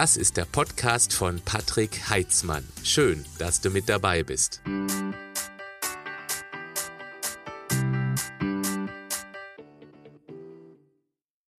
Das ist der Podcast von Patrick Heitzmann. Schön, dass du mit dabei bist.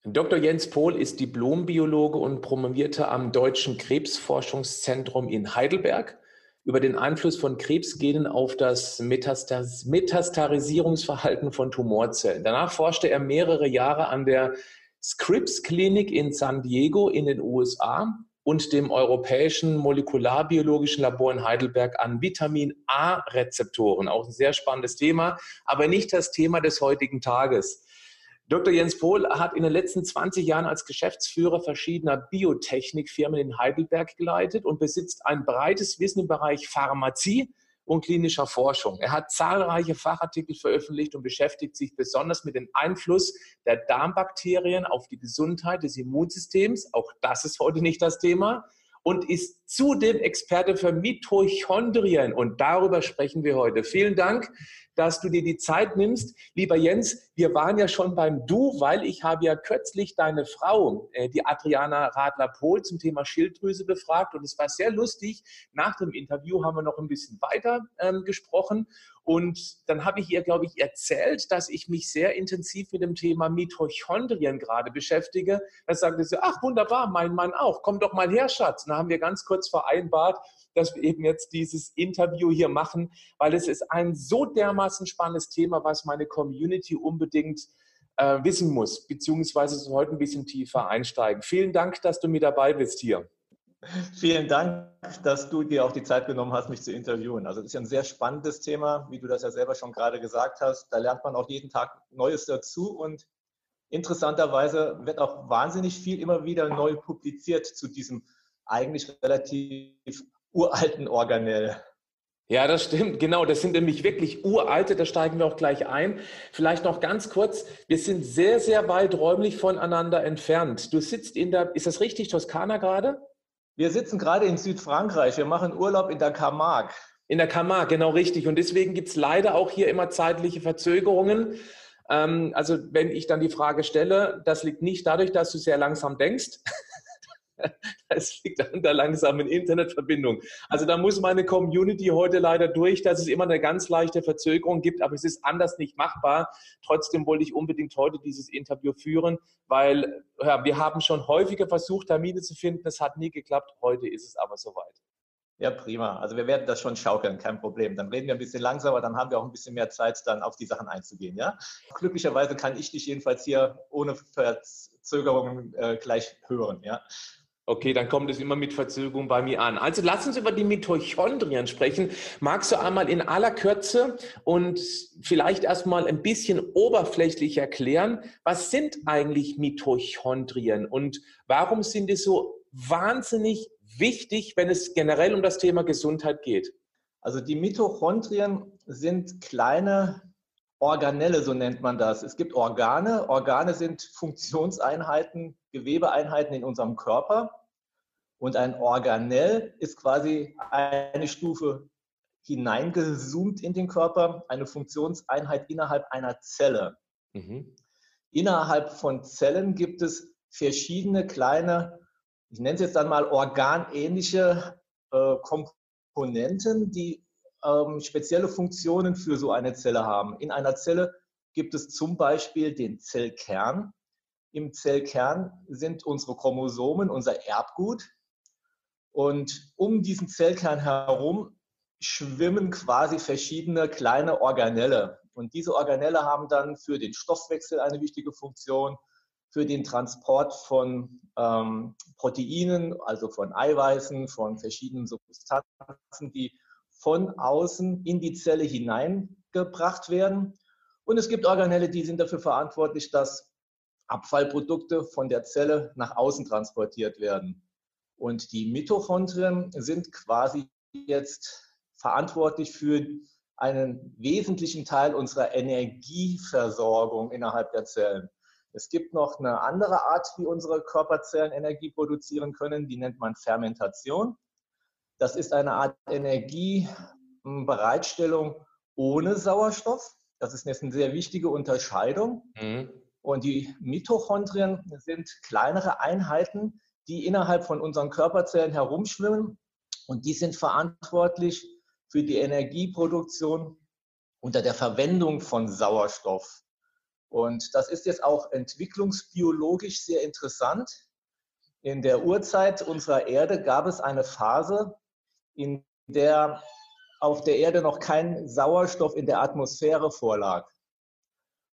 Dr. Jens Pohl ist Diplombiologe und promovierte am Deutschen Krebsforschungszentrum in Heidelberg über den Einfluss von Krebsgenen auf das Metastas Metastarisierungsverhalten von Tumorzellen. Danach forschte er mehrere Jahre an der Scripps Klinik in San Diego in den USA und dem Europäischen Molekularbiologischen Labor in Heidelberg an Vitamin A-Rezeptoren. Auch ein sehr spannendes Thema, aber nicht das Thema des heutigen Tages. Dr. Jens Pohl hat in den letzten 20 Jahren als Geschäftsführer verschiedener Biotechnikfirmen in Heidelberg geleitet und besitzt ein breites Wissen im Bereich Pharmazie und klinischer Forschung. Er hat zahlreiche Fachartikel veröffentlicht und beschäftigt sich besonders mit dem Einfluss der Darmbakterien auf die Gesundheit des Immunsystems. Auch das ist heute nicht das Thema. Und ist zudem Experte für Mitochondrien. Und darüber sprechen wir heute. Vielen Dank, dass du dir die Zeit nimmst. Lieber Jens, wir waren ja schon beim Du, weil ich habe ja kürzlich deine Frau, äh, die Adriana Radler-Pohl, zum Thema Schilddrüse befragt und es war sehr lustig. Nach dem Interview haben wir noch ein bisschen weiter ähm, gesprochen und dann habe ich ihr, glaube ich, erzählt, dass ich mich sehr intensiv mit dem Thema Mitochondrien gerade beschäftige. Da sagte sie, ach wunderbar, mein Mann auch, komm doch mal her, Schatz. Und da haben wir ganz kurz vereinbart, dass wir eben jetzt dieses Interview hier machen, weil es ist ein so dermaßen spannendes Thema, was meine Community unbedingt äh, wissen muss, beziehungsweise so heute ein bisschen tiefer einsteigen. Vielen Dank, dass du mit dabei bist hier. Vielen Dank, dass du dir auch die Zeit genommen hast, mich zu interviewen. Also das ist ja ein sehr spannendes Thema, wie du das ja selber schon gerade gesagt hast. Da lernt man auch jeden Tag Neues dazu und interessanterweise wird auch wahnsinnig viel immer wieder neu publiziert zu diesem eigentlich relativ uralten Organell. Ja, das stimmt, genau. Das sind nämlich wirklich uralte, da steigen wir auch gleich ein. Vielleicht noch ganz kurz, wir sind sehr, sehr weit räumlich voneinander entfernt. Du sitzt in der, ist das richtig, Toskana gerade? Wir sitzen gerade in Südfrankreich, wir machen Urlaub in der Camargue. In der Camargue, genau richtig. Und deswegen gibt es leider auch hier immer zeitliche Verzögerungen. Ähm, also wenn ich dann die Frage stelle, das liegt nicht dadurch, dass du sehr langsam denkst, Es liegt an der langsamen Internetverbindung. Also da muss meine Community heute leider durch, dass es immer eine ganz leichte Verzögerung gibt, aber es ist anders nicht machbar. Trotzdem wollte ich unbedingt heute dieses Interview führen, weil ja, wir haben schon häufiger versucht, Termine zu finden. Es hat nie geklappt. Heute ist es aber soweit. Ja, prima. Also wir werden das schon schaukeln, kein Problem. Dann reden wir ein bisschen langsamer, dann haben wir auch ein bisschen mehr Zeit, dann auf die Sachen einzugehen. Ja? Glücklicherweise kann ich dich jedenfalls hier ohne Verzögerungen äh, gleich hören. Ja? Okay, dann kommt es immer mit Verzögerung bei mir an. Also lass uns über die Mitochondrien sprechen. Magst du einmal in aller Kürze und vielleicht erstmal ein bisschen oberflächlich erklären, was sind eigentlich Mitochondrien und warum sind die so wahnsinnig wichtig, wenn es generell um das Thema Gesundheit geht? Also die Mitochondrien sind kleine Organelle, so nennt man das. Es gibt Organe. Organe sind Funktionseinheiten, Gewebeeinheiten in unserem Körper. Und ein Organell ist quasi eine Stufe hineingezoomt in den Körper, eine Funktionseinheit innerhalb einer Zelle. Mhm. Innerhalb von Zellen gibt es verschiedene kleine, ich nenne es jetzt dann mal organähnliche äh, Komponenten, die ähm, spezielle Funktionen für so eine Zelle haben. In einer Zelle gibt es zum Beispiel den Zellkern. Im Zellkern sind unsere Chromosomen, unser Erbgut. Und um diesen Zellkern herum schwimmen quasi verschiedene kleine Organelle. Und diese Organelle haben dann für den Stoffwechsel eine wichtige Funktion, für den Transport von ähm, Proteinen, also von Eiweißen, von verschiedenen Substanzen, die von außen in die Zelle hineingebracht werden. Und es gibt Organelle, die sind dafür verantwortlich, dass Abfallprodukte von der Zelle nach außen transportiert werden. Und die Mitochondrien sind quasi jetzt verantwortlich für einen wesentlichen Teil unserer Energieversorgung innerhalb der Zellen. Es gibt noch eine andere Art, wie unsere Körperzellen Energie produzieren können, die nennt man Fermentation. Das ist eine Art Energiebereitstellung ohne Sauerstoff. Das ist eine sehr wichtige Unterscheidung. Mhm. Und die Mitochondrien sind kleinere Einheiten, die innerhalb von unseren Körperzellen herumschwimmen und die sind verantwortlich für die Energieproduktion unter der Verwendung von Sauerstoff. Und das ist jetzt auch entwicklungsbiologisch sehr interessant. In der Urzeit unserer Erde gab es eine Phase, in der auf der Erde noch kein Sauerstoff in der Atmosphäre vorlag.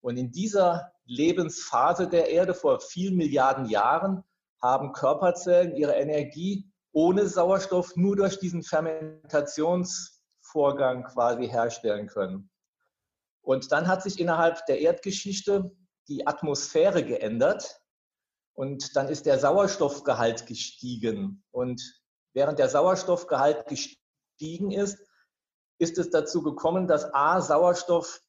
Und in dieser Lebensphase der Erde vor vielen Milliarden Jahren haben Körperzellen ihre Energie ohne Sauerstoff nur durch diesen Fermentationsvorgang quasi herstellen können. Und dann hat sich innerhalb der Erdgeschichte die Atmosphäre geändert und dann ist der Sauerstoffgehalt gestiegen. Und während der Sauerstoffgehalt gestiegen ist, ist es dazu gekommen, dass A, Sauerstoff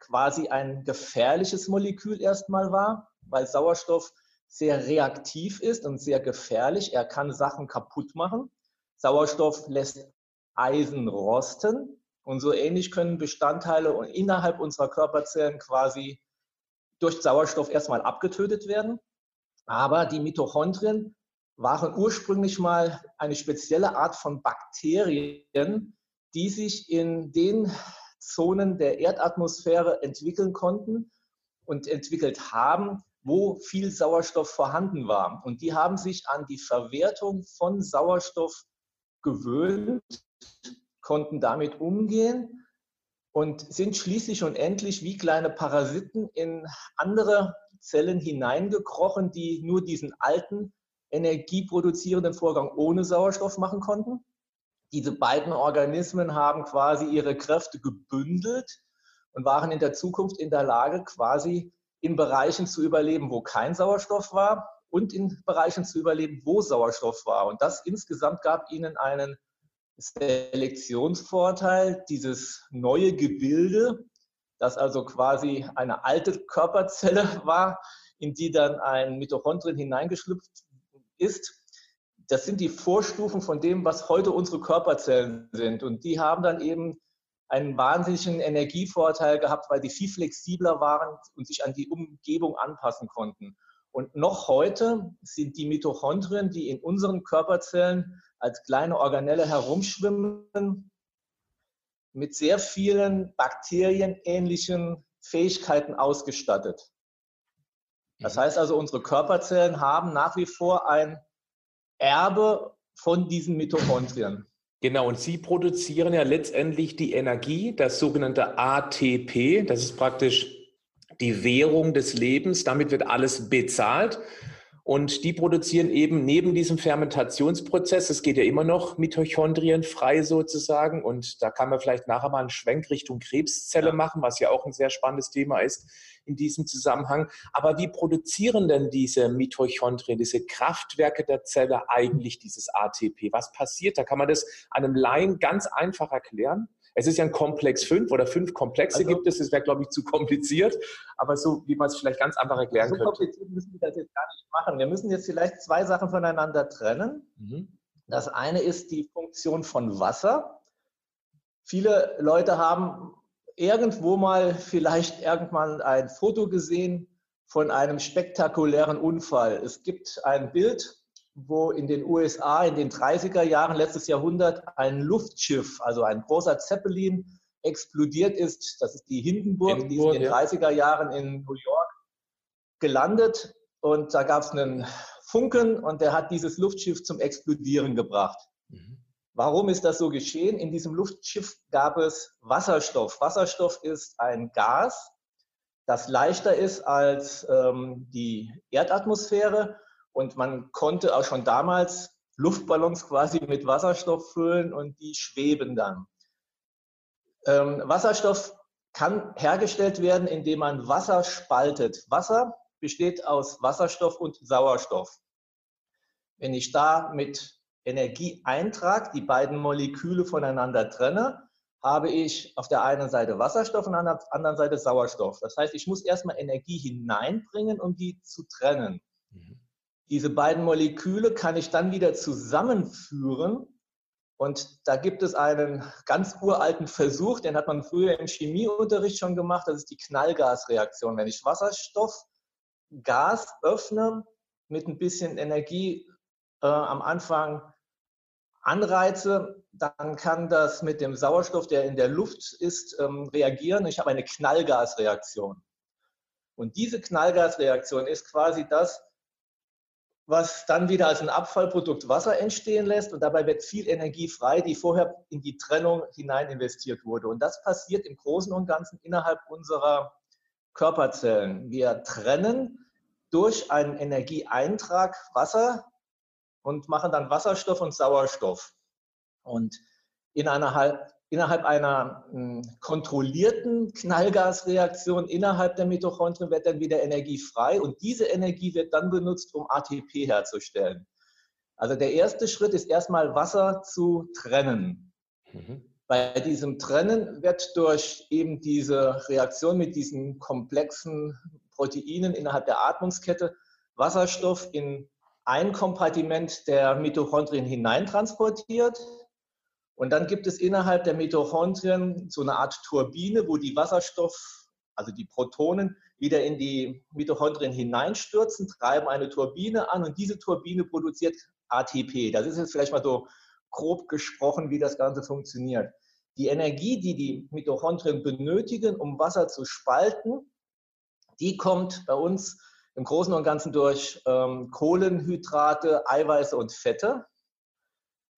quasi ein gefährliches Molekül erstmal war, weil Sauerstoff sehr reaktiv ist und sehr gefährlich. Er kann Sachen kaputt machen. Sauerstoff lässt Eisen rosten und so ähnlich können Bestandteile innerhalb unserer Körperzellen quasi durch Sauerstoff erstmal abgetötet werden. Aber die Mitochondrien waren ursprünglich mal eine spezielle Art von Bakterien, die sich in den Zonen der Erdatmosphäre entwickeln konnten und entwickelt haben, wo viel Sauerstoff vorhanden war. Und die haben sich an die Verwertung von Sauerstoff gewöhnt, konnten damit umgehen und sind schließlich und endlich wie kleine Parasiten in andere Zellen hineingekrochen, die nur diesen alten energieproduzierenden Vorgang ohne Sauerstoff machen konnten. Diese beiden Organismen haben quasi ihre Kräfte gebündelt und waren in der Zukunft in der Lage, quasi in Bereichen zu überleben, wo kein Sauerstoff war und in Bereichen zu überleben, wo Sauerstoff war. Und das insgesamt gab ihnen einen Selektionsvorteil, dieses neue Gebilde, das also quasi eine alte Körperzelle war, in die dann ein Mitochondrien hineingeschlüpft ist, das sind die Vorstufen von dem, was heute unsere Körperzellen sind. Und die haben dann eben einen wahnsinnigen Energievorteil gehabt, weil die viel flexibler waren und sich an die Umgebung anpassen konnten. Und noch heute sind die Mitochondrien, die in unseren Körperzellen als kleine Organelle herumschwimmen, mit sehr vielen bakterienähnlichen Fähigkeiten ausgestattet. Das heißt also, unsere Körperzellen haben nach wie vor ein Erbe von diesen Mitochondrien. Genau, und sie produzieren ja letztendlich die Energie, das sogenannte ATP. Das ist praktisch die Währung des Lebens. Damit wird alles bezahlt. Und die produzieren eben neben diesem Fermentationsprozess, es geht ja immer noch Mitochondrien frei sozusagen. Und da kann man vielleicht nachher mal einen Schwenk Richtung Krebszelle machen, was ja auch ein sehr spannendes Thema ist in diesem Zusammenhang. Aber wie produzieren denn diese Mitochondrien, diese Kraftwerke der Zelle eigentlich dieses ATP? Was passiert? Da kann man das einem Laien ganz einfach erklären. Es ist ja ein Komplex 5 oder fünf Komplexe also, gibt es. Das wäre, glaube ich, zu kompliziert. Aber so, wie man es vielleicht ganz einfach erklären so könnte. So kompliziert müssen wir das jetzt gar nicht machen. Wir müssen jetzt vielleicht zwei Sachen voneinander trennen. Mhm. Das eine ist die Funktion von Wasser. Viele Leute haben irgendwo mal vielleicht irgendwann ein Foto gesehen von einem spektakulären Unfall. Es gibt ein Bild wo in den USA in den 30er Jahren letztes Jahrhundert ein Luftschiff, also ein großer Zeppelin, explodiert ist. Das ist die Hindenburg, Hindenburg die ist in den ja. 30er Jahren in New York gelandet. Und da gab es einen Funken und der hat dieses Luftschiff zum Explodieren gebracht. Mhm. Warum ist das so geschehen? In diesem Luftschiff gab es Wasserstoff. Wasserstoff ist ein Gas, das leichter ist als ähm, die Erdatmosphäre und man konnte auch schon damals Luftballons quasi mit Wasserstoff füllen und die schweben dann. Ähm, Wasserstoff kann hergestellt werden, indem man Wasser spaltet. Wasser besteht aus Wasserstoff und Sauerstoff. Wenn ich da mit Energie eintrage, die beiden Moleküle voneinander trenne, habe ich auf der einen Seite Wasserstoff und auf der anderen Seite Sauerstoff. Das heißt, ich muss erstmal Energie hineinbringen, um die zu trennen. Mhm. Diese beiden Moleküle kann ich dann wieder zusammenführen. Und da gibt es einen ganz uralten Versuch, den hat man früher im Chemieunterricht schon gemacht. Das ist die Knallgasreaktion. Wenn ich Wasserstoff, Gas öffne, mit ein bisschen Energie äh, am Anfang Anreize, dann kann das mit dem Sauerstoff, der in der Luft ist, ähm, reagieren. Ich habe eine Knallgasreaktion. Und diese Knallgasreaktion ist quasi das, was dann wieder als ein Abfallprodukt Wasser entstehen lässt. Und dabei wird viel Energie frei, die vorher in die Trennung hinein investiert wurde. Und das passiert im Großen und Ganzen innerhalb unserer Körperzellen. Wir trennen durch einen Energieeintrag Wasser und machen dann Wasserstoff und Sauerstoff. Und innerhalb, innerhalb einer hm, kontrollierten Knallgasreaktion innerhalb der Mitochondrien wird dann wieder Energie frei und diese Energie wird dann benutzt, um ATP herzustellen. Also der erste Schritt ist erstmal Wasser zu trennen. Mhm. Bei diesem Trennen wird durch eben diese Reaktion mit diesen komplexen Proteinen innerhalb der Atmungskette Wasserstoff in ein Kompartiment der Mitochondrien hineintransportiert. Und dann gibt es innerhalb der Mitochondrien so eine Art Turbine, wo die Wasserstoff, also die Protonen, wieder in die Mitochondrien hineinstürzen, treiben eine Turbine an und diese Turbine produziert ATP. Das ist jetzt vielleicht mal so grob gesprochen, wie das Ganze funktioniert. Die Energie, die die Mitochondrien benötigen, um Wasser zu spalten, die kommt bei uns im Großen und Ganzen durch ähm, Kohlenhydrate, Eiweiße und Fette.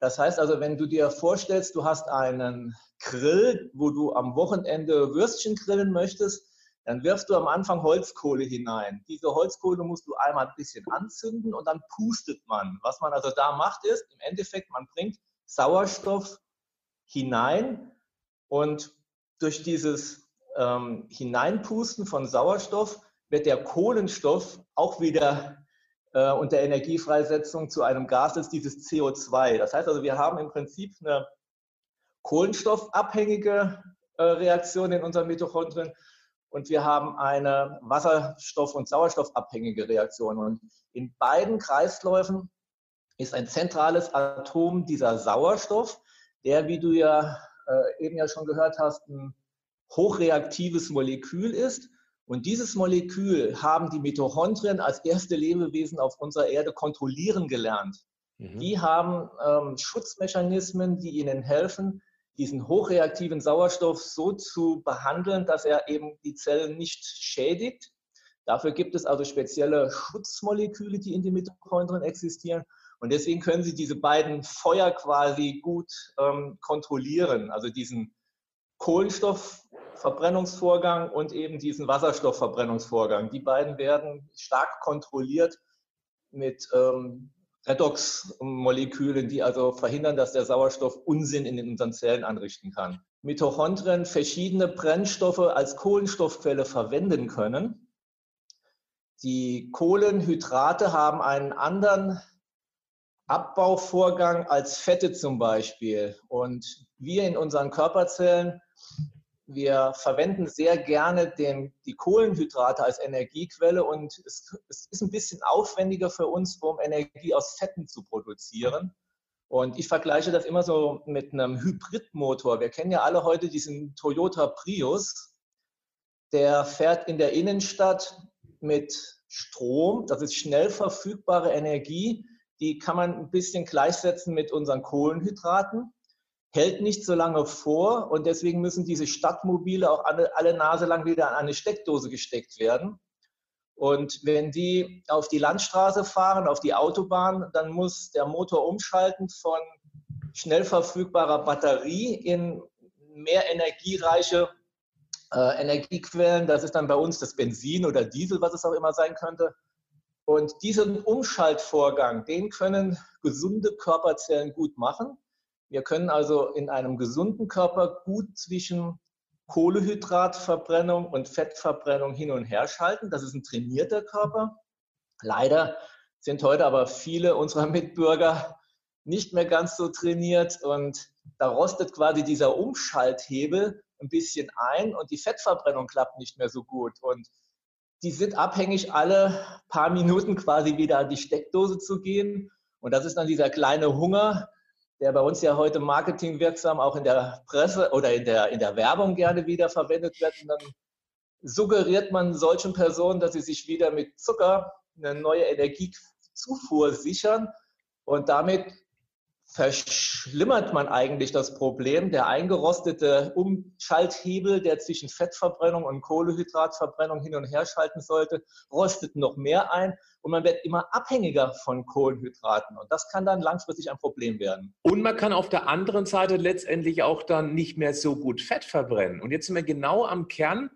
Das heißt also, wenn du dir vorstellst, du hast einen Grill, wo du am Wochenende Würstchen grillen möchtest, dann wirfst du am Anfang Holzkohle hinein. Diese Holzkohle musst du einmal ein bisschen anzünden und dann pustet man. Was man also da macht, ist im Endeffekt, man bringt Sauerstoff hinein und durch dieses ähm, Hineinpusten von Sauerstoff wird der Kohlenstoff auch wieder äh, unter Energiefreisetzung zu einem Gas, das ist dieses CO2. Das heißt also, wir haben im Prinzip eine kohlenstoffabhängige äh, Reaktion in unseren Mitochondrien und wir haben eine Wasserstoff- und Sauerstoffabhängige Reaktion. Und in beiden Kreisläufen ist ein zentrales Atom dieser Sauerstoff, der, wie du ja äh, eben ja schon gehört hast, ein hochreaktives Molekül ist und dieses Molekül haben die Mitochondrien als erste Lebewesen auf unserer Erde kontrollieren gelernt. Mhm. Die haben ähm, Schutzmechanismen, die ihnen helfen, diesen hochreaktiven Sauerstoff so zu behandeln, dass er eben die Zellen nicht schädigt. Dafür gibt es also spezielle Schutzmoleküle, die in den Mitochondrien existieren. Und deswegen können sie diese beiden Feuer quasi gut ähm, kontrollieren. Also diesen Kohlenstoff Verbrennungsvorgang und eben diesen Wasserstoffverbrennungsvorgang. Die beiden werden stark kontrolliert mit ähm, Redoxmolekülen, die also verhindern, dass der Sauerstoff Unsinn in unseren Zellen anrichten kann. Mitochondrien verschiedene Brennstoffe als Kohlenstoffquelle verwenden können. Die Kohlenhydrate haben einen anderen Abbauvorgang als Fette zum Beispiel. Und wir in unseren Körperzellen wir verwenden sehr gerne den, die Kohlenhydrate als Energiequelle und es, es, ist ein bisschen aufwendiger für uns, um Energie aus Fetten zu produzieren. Und ich vergleiche das immer so mit einem Hybridmotor. Wir kennen ja alle heute diesen Toyota Prius. Der fährt in der Innenstadt mit Strom. Das ist schnell verfügbare Energie. Die kann man ein bisschen gleichsetzen mit unseren Kohlenhydraten hält nicht so lange vor und deswegen müssen diese Stadtmobile auch alle, alle Nase lang wieder an eine Steckdose gesteckt werden. Und wenn die auf die Landstraße fahren, auf die Autobahn, dann muss der Motor umschalten von schnell verfügbarer Batterie in mehr energiereiche äh, Energiequellen. Das ist dann bei uns das Benzin oder Diesel, was es auch immer sein könnte. Und diesen Umschaltvorgang, den können gesunde Körperzellen gut machen. Wir können also in einem gesunden Körper gut zwischen Kohlehydratverbrennung und Fettverbrennung hin und her schalten. Das ist ein trainierter Körper. Leider sind heute aber viele unserer Mitbürger nicht mehr ganz so trainiert und da rostet quasi dieser Umschalthebel ein bisschen ein und die Fettverbrennung klappt nicht mehr so gut. Und die sind abhängig, alle paar Minuten quasi wieder an die Steckdose zu gehen. Und das ist dann dieser kleine Hunger, der bei uns ja heute marketingwirksam auch in der Presse oder in der, in der Werbung gerne wieder verwendet wird. Und dann suggeriert man solchen Personen, dass sie sich wieder mit Zucker eine neue Energiezufuhr sichern. Und damit verschlimmert man eigentlich das Problem. Der eingerostete Umschalthebel, der zwischen Fettverbrennung und Kohlehydratverbrennung hin und her schalten sollte, rostet noch mehr ein und man wird immer abhängiger von Kohlenhydraten. Und das kann dann langfristig ein Problem werden. Und man kann auf der anderen Seite letztendlich auch dann nicht mehr so gut Fett verbrennen. Und jetzt sind wir genau am Kern,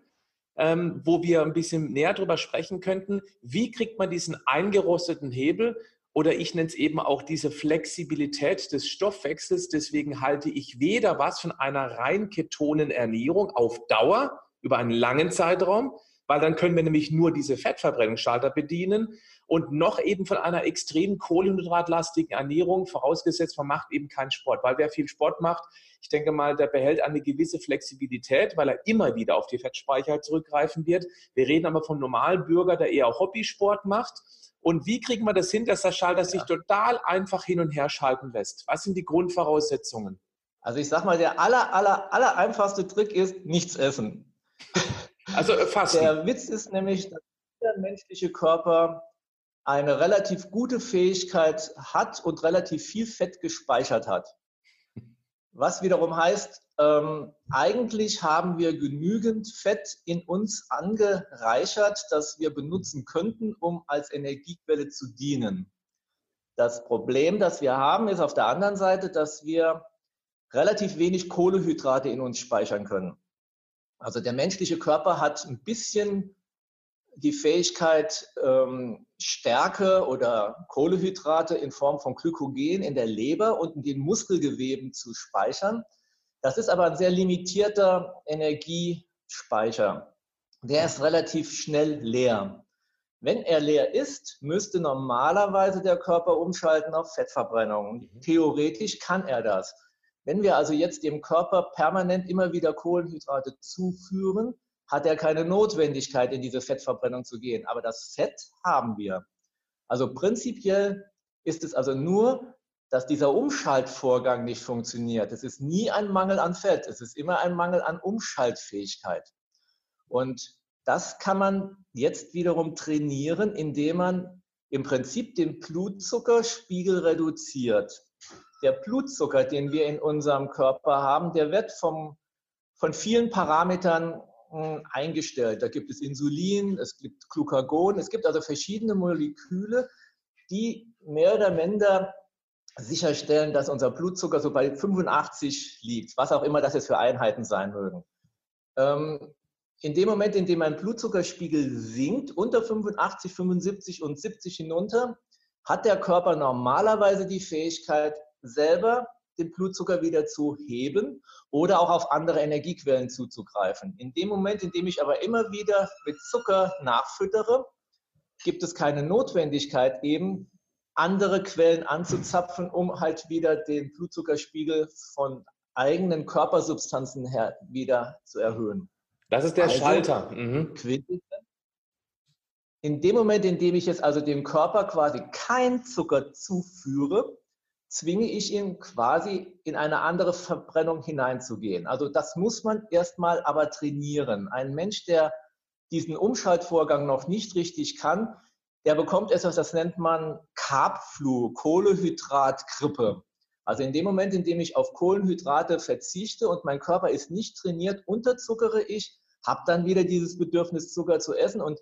ähm, wo wir ein bisschen näher darüber sprechen könnten. Wie kriegt man diesen eingerosteten Hebel oder ich nenne es eben auch diese Flexibilität des Stoffwechsels. Deswegen halte ich weder was von einer rein ketonen Ernährung auf Dauer über einen langen Zeitraum, weil dann können wir nämlich nur diese Fettverbrennungsschalter bedienen und noch eben von einer extrem kohlenhydratlastigen Ernährung, vorausgesetzt man macht eben keinen Sport, weil wer viel Sport macht, ich denke mal, der behält eine gewisse Flexibilität, weil er immer wieder auf die Fettspeicher zurückgreifen wird. Wir reden aber vom Normalbürger, der eher Hobbysport macht und wie kriegen wir das hin, dass der Schalter ja. sich total einfach hin und her schalten lässt? Was sind die Grundvoraussetzungen? Also ich sag mal, der aller, aller, aller einfachste Trick ist nichts essen. Also äh, fast. Der Witz ist nämlich, dass der menschliche Körper eine relativ gute Fähigkeit hat und relativ viel Fett gespeichert hat. Was wiederum heißt, ähm, eigentlich haben wir genügend Fett in uns angereichert, das wir benutzen könnten, um als Energiequelle zu dienen. Das Problem, das wir haben, ist auf der anderen Seite, dass wir relativ wenig Kohlehydrate in uns speichern können. Also der menschliche Körper hat ein bisschen die Fähigkeit, ähm, Stärke oder Kohlehydrate in Form von Glykogen in der Leber und in den Muskelgeweben zu speichern. Das ist aber ein sehr limitierter Energiespeicher. Der ist relativ schnell leer. Wenn er leer ist, müsste normalerweise der Körper umschalten auf Fettverbrennung. Mhm. Theoretisch kann er das. Wenn wir also jetzt dem Körper permanent immer wieder Kohlenhydrate zuführen, hat er keine Notwendigkeit, in diese Fettverbrennung zu gehen. Aber das Fett haben wir. Also prinzipiell ist es also nur, dass dieser Umschaltvorgang nicht funktioniert. Es ist nie ein Mangel an Fett, es ist immer ein Mangel an Umschaltfähigkeit. Und das kann man jetzt wiederum trainieren, indem man im Prinzip den Blutzuckerspiegel reduziert. Der Blutzucker, den wir in unserem Körper haben, der wird vom, von vielen Parametern eingestellt. Da gibt es Insulin, es gibt Glucagon, es gibt also verschiedene Moleküle, die mehr oder minder sicherstellen, dass unser Blutzucker so bei 85 liegt, was auch immer das jetzt für Einheiten sein mögen. Ähm, in dem Moment, in dem mein Blutzuckerspiegel sinkt, unter 85, 75 und 70 hinunter, hat der Körper normalerweise die Fähigkeit, selber den Blutzucker wieder zu heben oder auch auf andere Energiequellen zuzugreifen. In dem Moment, in dem ich aber immer wieder mit Zucker nachfüttere, gibt es keine Notwendigkeit eben, andere Quellen anzuzapfen, um halt wieder den Blutzuckerspiegel von eigenen Körpersubstanzen her wieder zu erhöhen. Das ist der also, Schalter. Mhm. In dem Moment, in dem ich jetzt also dem Körper quasi kein Zucker zuführe, zwinge ich ihn quasi in eine andere Verbrennung hineinzugehen. Also das muss man erstmal aber trainieren. Ein Mensch, der diesen Umschaltvorgang noch nicht richtig kann, der bekommt etwas, das nennt man Carbflu, Kohlehydratgrippe. Also in dem Moment, in dem ich auf Kohlenhydrate verzichte und mein Körper ist nicht trainiert, unterzuckere ich, habe dann wieder dieses Bedürfnis, Zucker zu essen. Und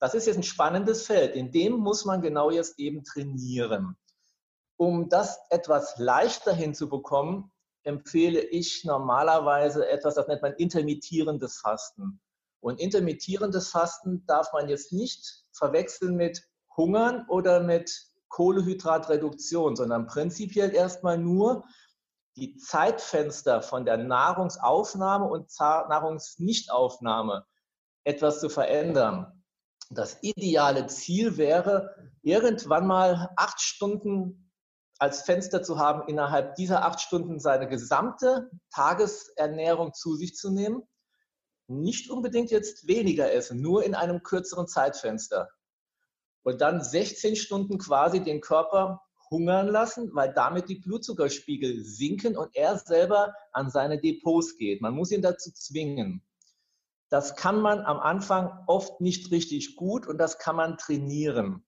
das ist jetzt ein spannendes Feld. In dem muss man genau jetzt eben trainieren. Um das etwas leichter hinzubekommen, empfehle ich normalerweise etwas, das nennt man intermittierendes Fasten. Und intermittierendes Fasten darf man jetzt nicht verwechseln mit Hungern oder mit Kohlehydratreduktion, sondern prinzipiell erstmal nur die Zeitfenster von der Nahrungsaufnahme und Nahrungsnichtaufnahme etwas zu verändern. Das ideale Ziel wäre, irgendwann mal acht Stunden als Fenster zu haben, innerhalb dieser acht Stunden seine gesamte Tagesernährung zu sich zu nehmen. Nicht unbedingt jetzt weniger essen, nur in einem kürzeren Zeitfenster. Und dann 16 Stunden quasi den Körper hungern lassen, weil damit die Blutzuckerspiegel sinken und er selber an seine Depots geht. Man muss ihn dazu zwingen. Das kann man am Anfang oft nicht richtig gut und das kann man trainieren.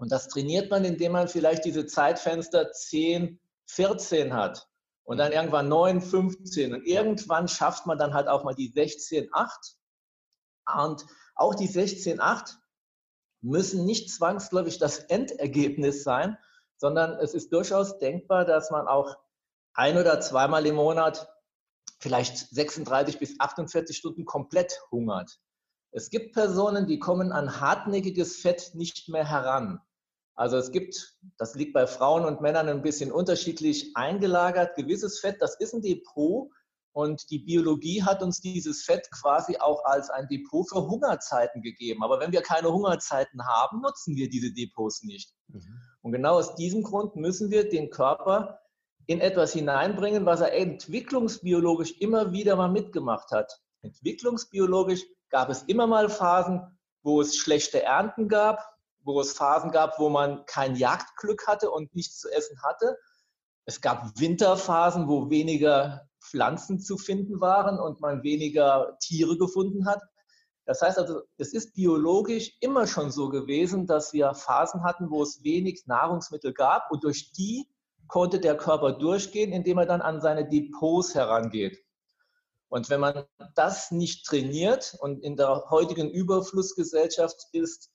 Und das trainiert man, indem man vielleicht diese Zeitfenster 10, 14 hat und dann irgendwann 9, 15 und irgendwann schafft man dann halt auch mal die 16, 8 und auch die 16, 8 müssen nicht zwangsläufig das Endergebnis sein, sondern es ist durchaus denkbar, dass man auch ein oder zweimal im Monat vielleicht 36 bis 48 Stunden komplett hungert. Es gibt Personen, die kommen an hartnäckiges Fett nicht mehr heran. Also es gibt, das liegt bei Frauen und Männern ein bisschen unterschiedlich eingelagert, gewisses Fett, das ist ein Depot und die Biologie hat uns dieses Fett quasi auch als ein Depot für Hungerzeiten gegeben. Aber wenn wir keine Hungerzeiten haben, nutzen wir diese Depots nicht. Mhm. Und genau aus diesem Grund müssen wir den Körper in etwas hineinbringen, was er entwicklungsbiologisch immer wieder mal mitgemacht hat. Entwicklungsbiologisch gab es immer mal Phasen, wo es schlechte Ernten gab, wo es Phasen gab, wo man kein Jagdglück hatte und nichts zu essen hatte. Es gab Winterphasen, wo weniger Pflanzen zu finden waren und man weniger Tiere gefunden hat. Das heißt also, es ist biologisch immer schon so gewesen, dass wir Phasen hatten, wo es wenig Nahrungsmittel gab und durch die konnte der Körper durchgehen, indem er dann an seine Depots herangeht. Und wenn man das nicht trainiert und in der heutigen Überflussgesellschaft ist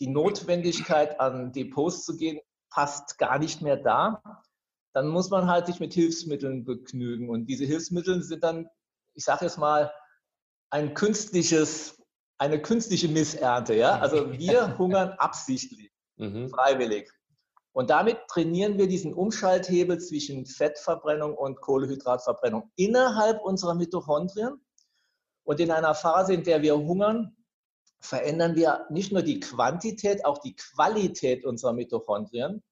die Notwendigkeit, an Depots zu gehen, fast gar nicht mehr da, dann muss man halt sich mit Hilfsmitteln begnügen. Und diese Hilfsmittel sind dann, ich sage jetzt mal, ein künstliches, eine künstliche Missernte. Ja? Also wir hungern absichtlich, mhm. freiwillig. Und damit trainieren wir diesen Umschalthebel zwischen Fettverbrennung und Kohlehydratverbrennung innerhalb unserer Mitochondrien. Und in einer Phase, in der wir hungern, verändern wir nicht nur die Quantität, auch die Qualität unserer Mitochondrien.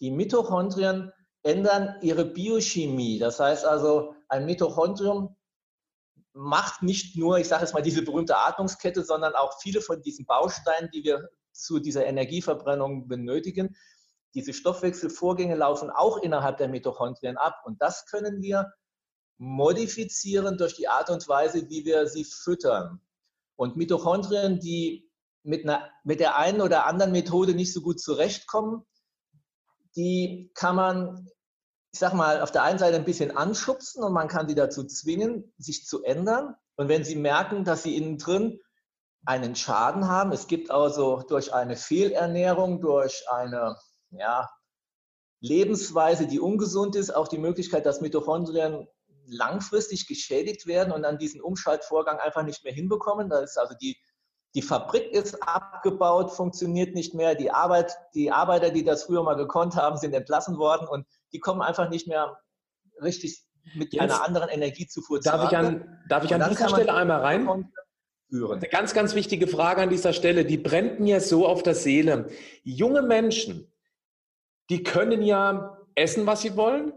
Die Mitochondrien ändern ihre Biochemie. Das heißt also, ein Mitochondrium macht nicht nur, ich sage jetzt mal, diese berühmte Atmungskette, sondern auch viele von diesen Bausteinen, die wir zu dieser Energieverbrennung benötigen, diese Stoffwechselvorgänge laufen auch innerhalb der Mitochondrien ab. Und das können wir modifizieren durch die Art und Weise, wie wir sie füttern. Und Mitochondrien, die mit, einer, mit der einen oder anderen Methode nicht so gut zurechtkommen, die kann man, ich sag mal, auf der einen Seite ein bisschen anschubsen und man kann sie dazu zwingen, sich zu ändern. Und wenn sie merken, dass sie innen drin einen Schaden haben, es gibt also durch eine Fehlernährung, durch eine ja, Lebensweise, die ungesund ist, auch die Möglichkeit, dass Mitochondrien langfristig geschädigt werden und an diesen Umschaltvorgang einfach nicht mehr hinbekommen. Da ist also die, die Fabrik ist abgebaut, funktioniert nicht mehr. Die Arbeit, die Arbeiter, die das früher mal gekonnt haben, sind entlassen worden und die kommen einfach nicht mehr richtig mit Jetzt einer anderen Energiezufuhr darf ich an, darf ich an dieser Stelle einmal rein? Führen. Eine ganz, ganz wichtige Frage an dieser Stelle, die brennt mir so auf der Seele. Junge Menschen, die können ja essen, was sie wollen.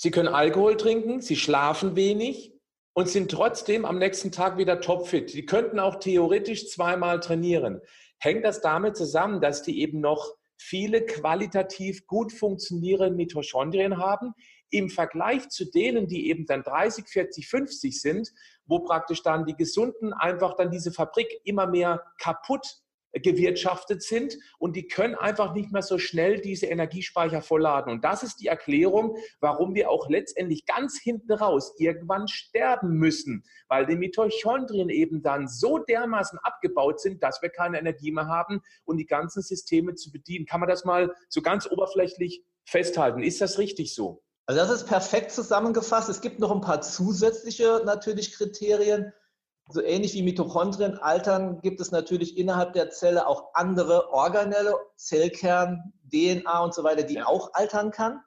Sie können Alkohol trinken, sie schlafen wenig und sind trotzdem am nächsten Tag wieder topfit. Die könnten auch theoretisch zweimal trainieren. Hängt das damit zusammen, dass die eben noch viele qualitativ gut funktionierende Mitochondrien haben, im Vergleich zu denen, die eben dann 30, 40, 50 sind, wo praktisch dann die Gesunden einfach dann diese Fabrik immer mehr kaputt gewirtschaftet sind und die können einfach nicht mehr so schnell diese Energiespeicher vollladen. Und das ist die Erklärung, warum wir auch letztendlich ganz hinten raus irgendwann sterben müssen, weil die Mitochondrien eben dann so dermaßen abgebaut sind, dass wir keine Energie mehr haben und die ganzen Systeme zu bedienen. Kann man das mal so ganz oberflächlich festhalten? Ist das richtig so? Also das ist perfekt zusammengefasst. Es gibt noch ein paar zusätzliche natürlich Kriterien so ähnlich wie Mitochondrien altern, gibt es natürlich innerhalb der Zelle auch andere Organelle, Zellkern, DNA und so weiter, die auch altern kann.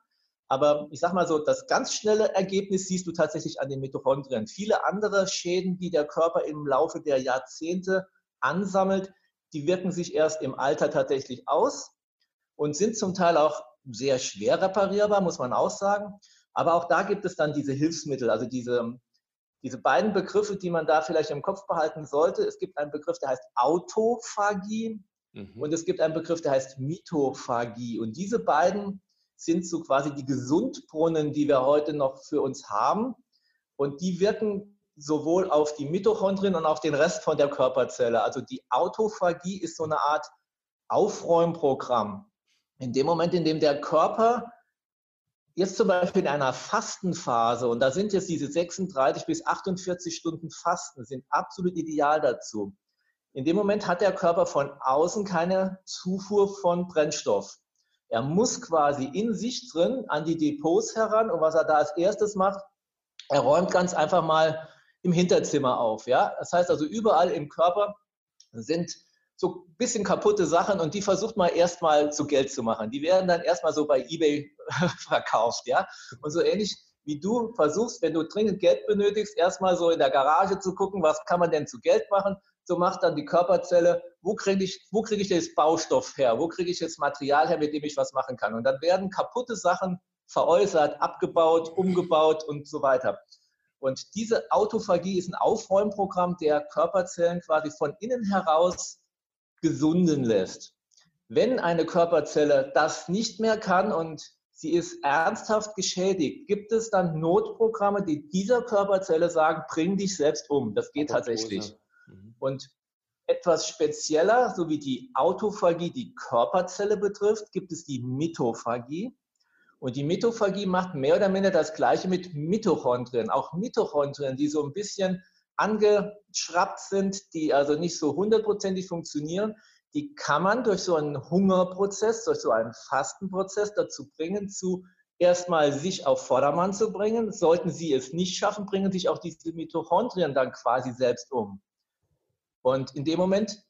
Aber ich sage mal so, das ganz schnelle Ergebnis siehst du tatsächlich an den Mitochondrien. Viele andere Schäden, die der Körper im Laufe der Jahrzehnte ansammelt, die wirken sich erst im Alter tatsächlich aus und sind zum Teil auch sehr schwer reparierbar, muss man auch sagen. Aber auch da gibt es dann diese Hilfsmittel, also diese diese beiden Begriffe, die man da vielleicht im Kopf behalten sollte, es gibt einen Begriff, der heißt Autophagie mhm. und es gibt einen Begriff, der heißt Mitophagie. Und diese beiden sind so quasi die Gesundbrunnen, die wir heute noch für uns haben. Und die wirken sowohl auf die Mitochondrien und auf den Rest von der Körperzelle. Also die Autophagie ist so eine Art Aufräumprogramm. In dem Moment, in dem der Körper jetzt zum Beispiel in einer Fastenphase, und da sind jetzt diese 36 bis 48 Stunden Fasten, sind absolut ideal dazu. In dem Moment hat der Körper von außen keine Zufuhr von Brennstoff. Er muss quasi in sich drin an die Depots heran und was er da als erstes macht, er räumt ganz einfach mal im Hinterzimmer auf. Ja? Das heißt also, überall im Körper sind so ein bisschen kaputte Sachen und die versucht man erstmal zu Geld zu machen. Die werden dann erstmal so bei eBay verkauft. Ja? Und so ähnlich wie du versuchst, wenn du dringend Geld benötigst, erstmal so in der Garage zu gucken, was kann man denn zu Geld machen. So macht dann die Körperzelle, wo kriege ich, wo kriege ich jetzt Baustoff her? Wo kriege ich jetzt Material her, mit dem ich was machen kann? Und dann werden kaputte Sachen veräußert, abgebaut, umgebaut und so weiter. Und diese Autophagie ist ein Aufräumprogramm, der Körperzellen quasi von innen heraus gesunden lässt. Wenn eine Körperzelle das nicht mehr kann und sie ist ernsthaft geschädigt, gibt es dann Notprogramme, die dieser Körperzelle sagen, bring dich selbst um. Das geht tatsächlich. Mhm. Und etwas spezieller, so wie die Autophagie die Körperzelle betrifft, gibt es die Mitophagie. Und die Mitophagie macht mehr oder minder das Gleiche mit Mitochondrien. Auch Mitochondrien, die so ein bisschen angeschraubt sind, die also nicht so hundertprozentig funktionieren, die kann man durch so einen Hungerprozess, durch so einen Fastenprozess dazu bringen, zu erstmal sich auf Vordermann zu bringen. Sollten sie es nicht schaffen, bringen sich auch diese Mitochondrien dann quasi selbst um. Und in dem Moment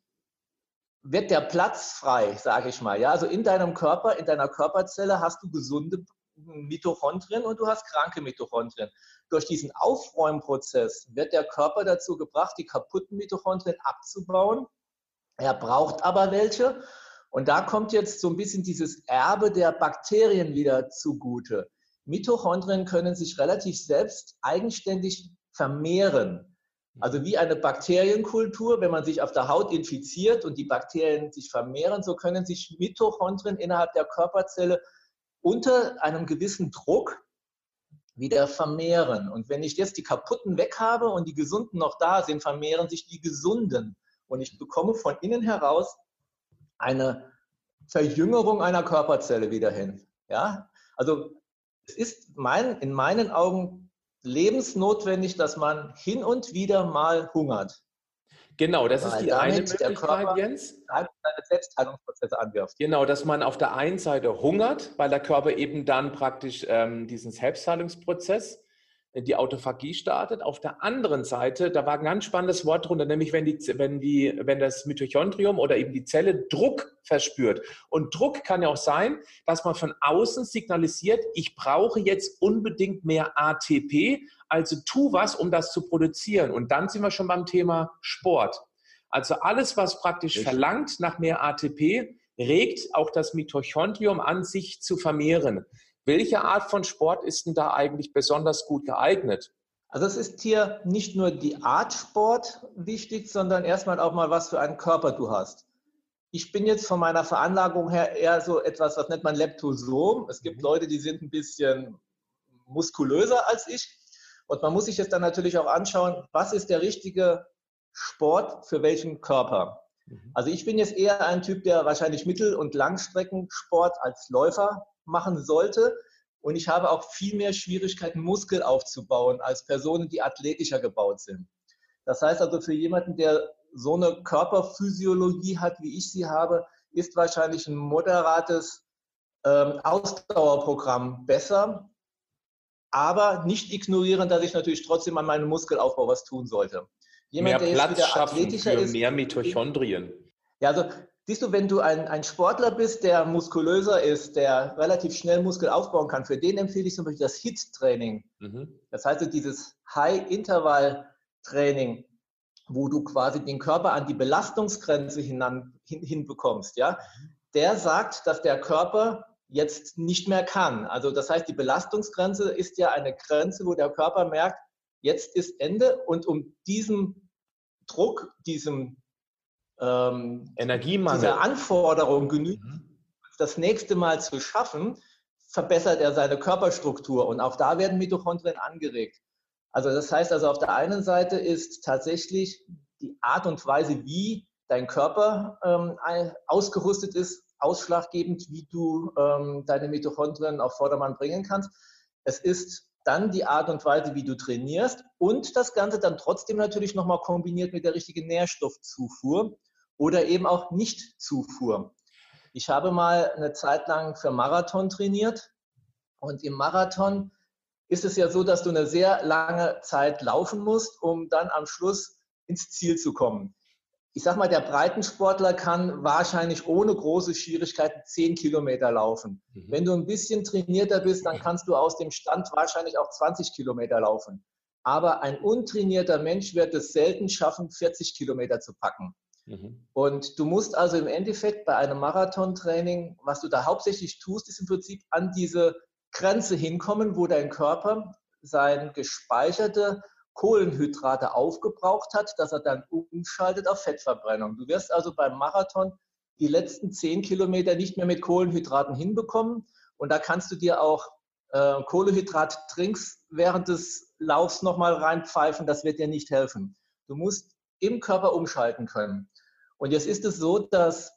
wird der Platz frei, sage ich mal. Ja, also in deinem Körper, in deiner Körperzelle hast du gesunde Mitochondrien und du hast kranke Mitochondrien. Durch diesen Aufräumprozess wird der Körper dazu gebracht, die kaputten Mitochondrien abzubauen. Er braucht aber welche. Und da kommt jetzt so ein bisschen dieses Erbe der Bakterien wieder zugute. Mitochondrien können sich relativ selbst eigenständig vermehren. Also wie eine Bakterienkultur, wenn man sich auf der Haut infiziert und die Bakterien sich vermehren, so können sich Mitochondrien innerhalb der Körperzelle unter einem gewissen Druck wieder vermehren. Und wenn ich jetzt die kaputten weg habe und die gesunden noch da sind, vermehren sich die gesunden. Und ich bekomme von innen heraus eine Verjüngerung einer Körperzelle wieder hin. Ja? Also es ist mein, in meinen Augen lebensnotwendig, dass man hin und wieder mal hungert. Genau, das Weil ist die eine Möglichkeit, Körper Jens. Seine Selbstheilungsprozesse anwirft. Genau, dass man auf der einen Seite hungert, weil der Körper eben dann praktisch ähm, diesen Selbstheilungsprozess die Autophagie startet. Auf der anderen Seite, da war ein ganz spannendes Wort drunter, nämlich wenn, die, wenn, die, wenn das Mitochondrium oder eben die Zelle Druck verspürt. Und Druck kann ja auch sein, dass man von außen signalisiert, ich brauche jetzt unbedingt mehr ATP, also tu was, um das zu produzieren. Und dann sind wir schon beim Thema Sport. Also alles, was praktisch Richtig. verlangt nach mehr ATP, regt auch das Mitochondrium an, sich zu vermehren. Welche Art von Sport ist denn da eigentlich besonders gut geeignet? Also es ist hier nicht nur die Art Sport wichtig, sondern erstmal auch mal, was für einen Körper du hast. Ich bin jetzt von meiner Veranlagung her eher so etwas, was nennt man Leptosom. Es gibt mhm. Leute, die sind ein bisschen muskulöser als ich. Und man muss sich jetzt dann natürlich auch anschauen, was ist der richtige Sport für welchen Körper. Mhm. Also ich bin jetzt eher ein Typ, der wahrscheinlich Mittel- und Langstreckensport als Läufer machen sollte. Und ich habe auch viel mehr Schwierigkeiten, Muskel aufzubauen, als Personen, die athletischer gebaut sind. Das heißt also, für jemanden, der so eine Körperphysiologie hat, wie ich sie habe, ist wahrscheinlich ein moderates ähm, Ausdauerprogramm besser. Aber nicht ignorieren, dass ich natürlich trotzdem an meinem Muskelaufbau was tun sollte. Jemand, mehr Platz schaffen für ist, mehr Mitochondrien. Ja, also Siehst du, wenn du ein, ein Sportler bist, der muskulöser ist, der relativ schnell Muskel aufbauen kann, für den empfehle ich zum Beispiel das HIT-Training. Mhm. Das heißt, dieses High-Interval-Training, wo du quasi den Körper an die Belastungsgrenze hinan, hin, hinbekommst, ja, der sagt, dass der Körper jetzt nicht mehr kann. Also das heißt, die Belastungsgrenze ist ja eine Grenze, wo der Körper merkt, jetzt ist Ende und um diesem Druck, diesem ähm, Energiemangel. Diese Anforderung genügt, mhm. das nächste Mal zu schaffen, verbessert er seine Körperstruktur und auch da werden Mitochondrien angeregt. Also das heißt also auf der einen Seite ist tatsächlich die Art und Weise, wie dein Körper ähm, ausgerüstet ist, ausschlaggebend, wie du ähm, deine Mitochondrien auf Vordermann bringen kannst. Es ist dann die Art und Weise, wie du trainierst und das Ganze dann trotzdem natürlich nochmal kombiniert mit der richtigen Nährstoffzufuhr oder eben auch Nicht-Zufuhr. Ich habe mal eine Zeit lang für Marathon trainiert und im Marathon ist es ja so, dass du eine sehr lange Zeit laufen musst, um dann am Schluss ins Ziel zu kommen. Ich sag mal, der Breitensportler kann wahrscheinlich ohne große Schwierigkeiten zehn Kilometer laufen. Mhm. Wenn du ein bisschen trainierter bist, dann kannst du aus dem Stand wahrscheinlich auch 20 Kilometer laufen. Aber ein untrainierter Mensch wird es selten schaffen, 40 Kilometer zu packen. Mhm. Und du musst also im Endeffekt bei einem Marathontraining, was du da hauptsächlich tust, ist im Prinzip an diese Grenze hinkommen, wo dein Körper sein gespeicherte Kohlenhydrate aufgebraucht hat, dass er dann umschaltet auf Fettverbrennung. Du wirst also beim Marathon die letzten zehn Kilometer nicht mehr mit Kohlenhydraten hinbekommen. Und da kannst du dir auch äh, Kohlenhydrat-Trinks während des Laufs nochmal reinpfeifen. Das wird dir nicht helfen. Du musst im Körper umschalten können. Und jetzt ist es so, dass